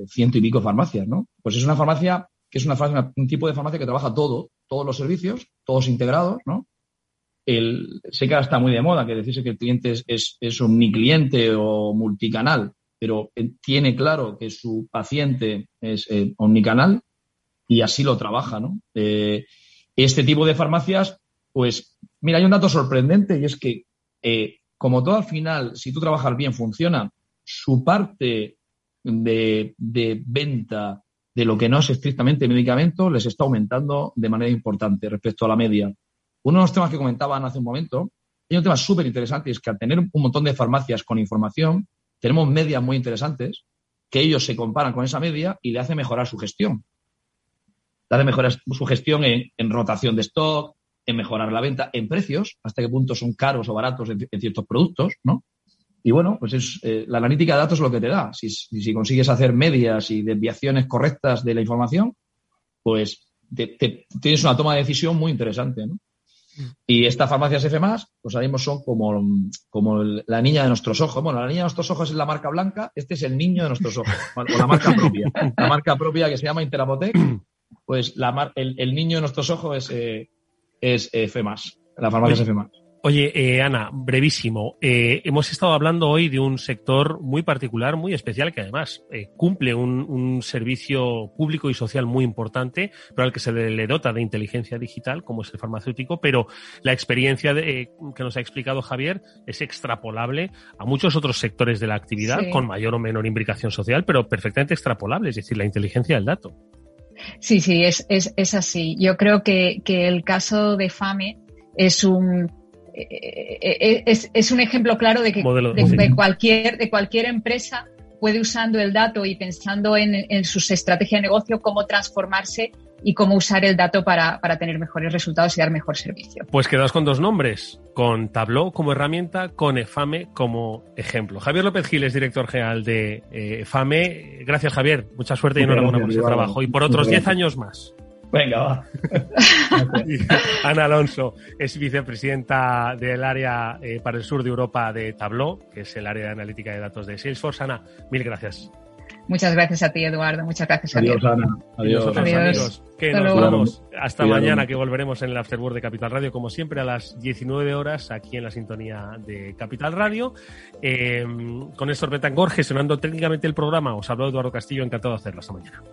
ciento y pico farmacias, ¿no? Pues es una farmacia que es una un tipo de farmacia que trabaja todo, todos los servicios, todos integrados, ¿no? sé que ahora está muy de moda que decirse que el cliente es, es, omnicliente o multicanal, pero tiene claro que su paciente es eh, omnicanal y así lo trabaja, ¿no? Eh, este tipo de farmacias, pues, mira, hay un dato sorprendente y es que, eh, como todo al final, si tú trabajas bien, funciona, su parte de venta de lo que no es estrictamente medicamento les está aumentando de manera importante respecto a la media. Uno de los temas que comentaban hace un momento, hay un tema súper interesante, es que al tener un montón de farmacias con información, tenemos medias muy interesantes, que ellos se comparan con esa media y le hace mejorar su gestión. Le hace mejorar su gestión en, rotación de stock, en mejorar la venta, en precios, hasta qué punto son caros o baratos en, ciertos productos, ¿no? Y bueno, pues es eh, la analítica de datos es lo que te da. Si, si, consigues hacer medias y desviaciones correctas de la información, pues tienes una toma de decisión muy interesante, ¿no? Y estas farmacias F+, pues ahora mismo son como, como la niña de nuestros ojos. Bueno, la niña de nuestros ojos es la marca blanca, este es el niño de nuestros ojos, o la marca propia. La marca propia que se llama Interamotec, pues la, el, el, niño de nuestros ojos es, eh, es F+, la farmacia F+. Oye, eh, Ana, brevísimo. Eh, hemos estado hablando hoy de un sector muy particular, muy especial, que además eh, cumple un, servicio público y social muy importante, pero al que se le, dota de inteligencia digital, como es el farmacéutico, pero la experiencia de, que nos ha explicado Javier es extrapolable a muchos otros sectores de la actividad, con mayor o menor implicación social, pero perfectamente extrapolable, es decir, la inteligencia del dato. Sí, sí, es, es, es así. Yo creo que, que el caso de FAME es un es, es, un ejemplo claro de que de, cualquier, de cualquier empresa puede usando el dato y pensando en, en su estrategia de negocio cómo transformarse y cómo usar el dato para, para, tener mejores resultados y dar mejor servicio. Pues quedaos con dos nombres, con Tableau como herramienta, con EFAME como ejemplo. Javier López Gil es director general de eh, EFAME. Gracias Javier, mucha suerte y enhorabuena por su trabajo y por otros 10 años más. Venga, va. Ana Alonso es vicepresidenta del área eh, para el sur de Europa de Tableau, que es el área de analítica de datos de Salesforce. Ana, mil gracias. Muchas gracias a ti, Eduardo. Muchas gracias. Adiós, Ana. Adiós. Amigos, que nos vamos. Hasta mañana, que volveremos en el Afterword de Capital Radio, como siempre, a las 19 horas, aquí en la sintonía de Capital Radio. Eh, con Néstor Betangor gestionando técnicamente el programa. Os habló Eduardo Castillo, encantado de hacerlo. Hasta mañana.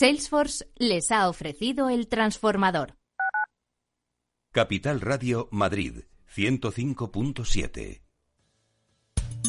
Salesforce les ha ofrecido el transformador. Capital Radio Madrid 105.7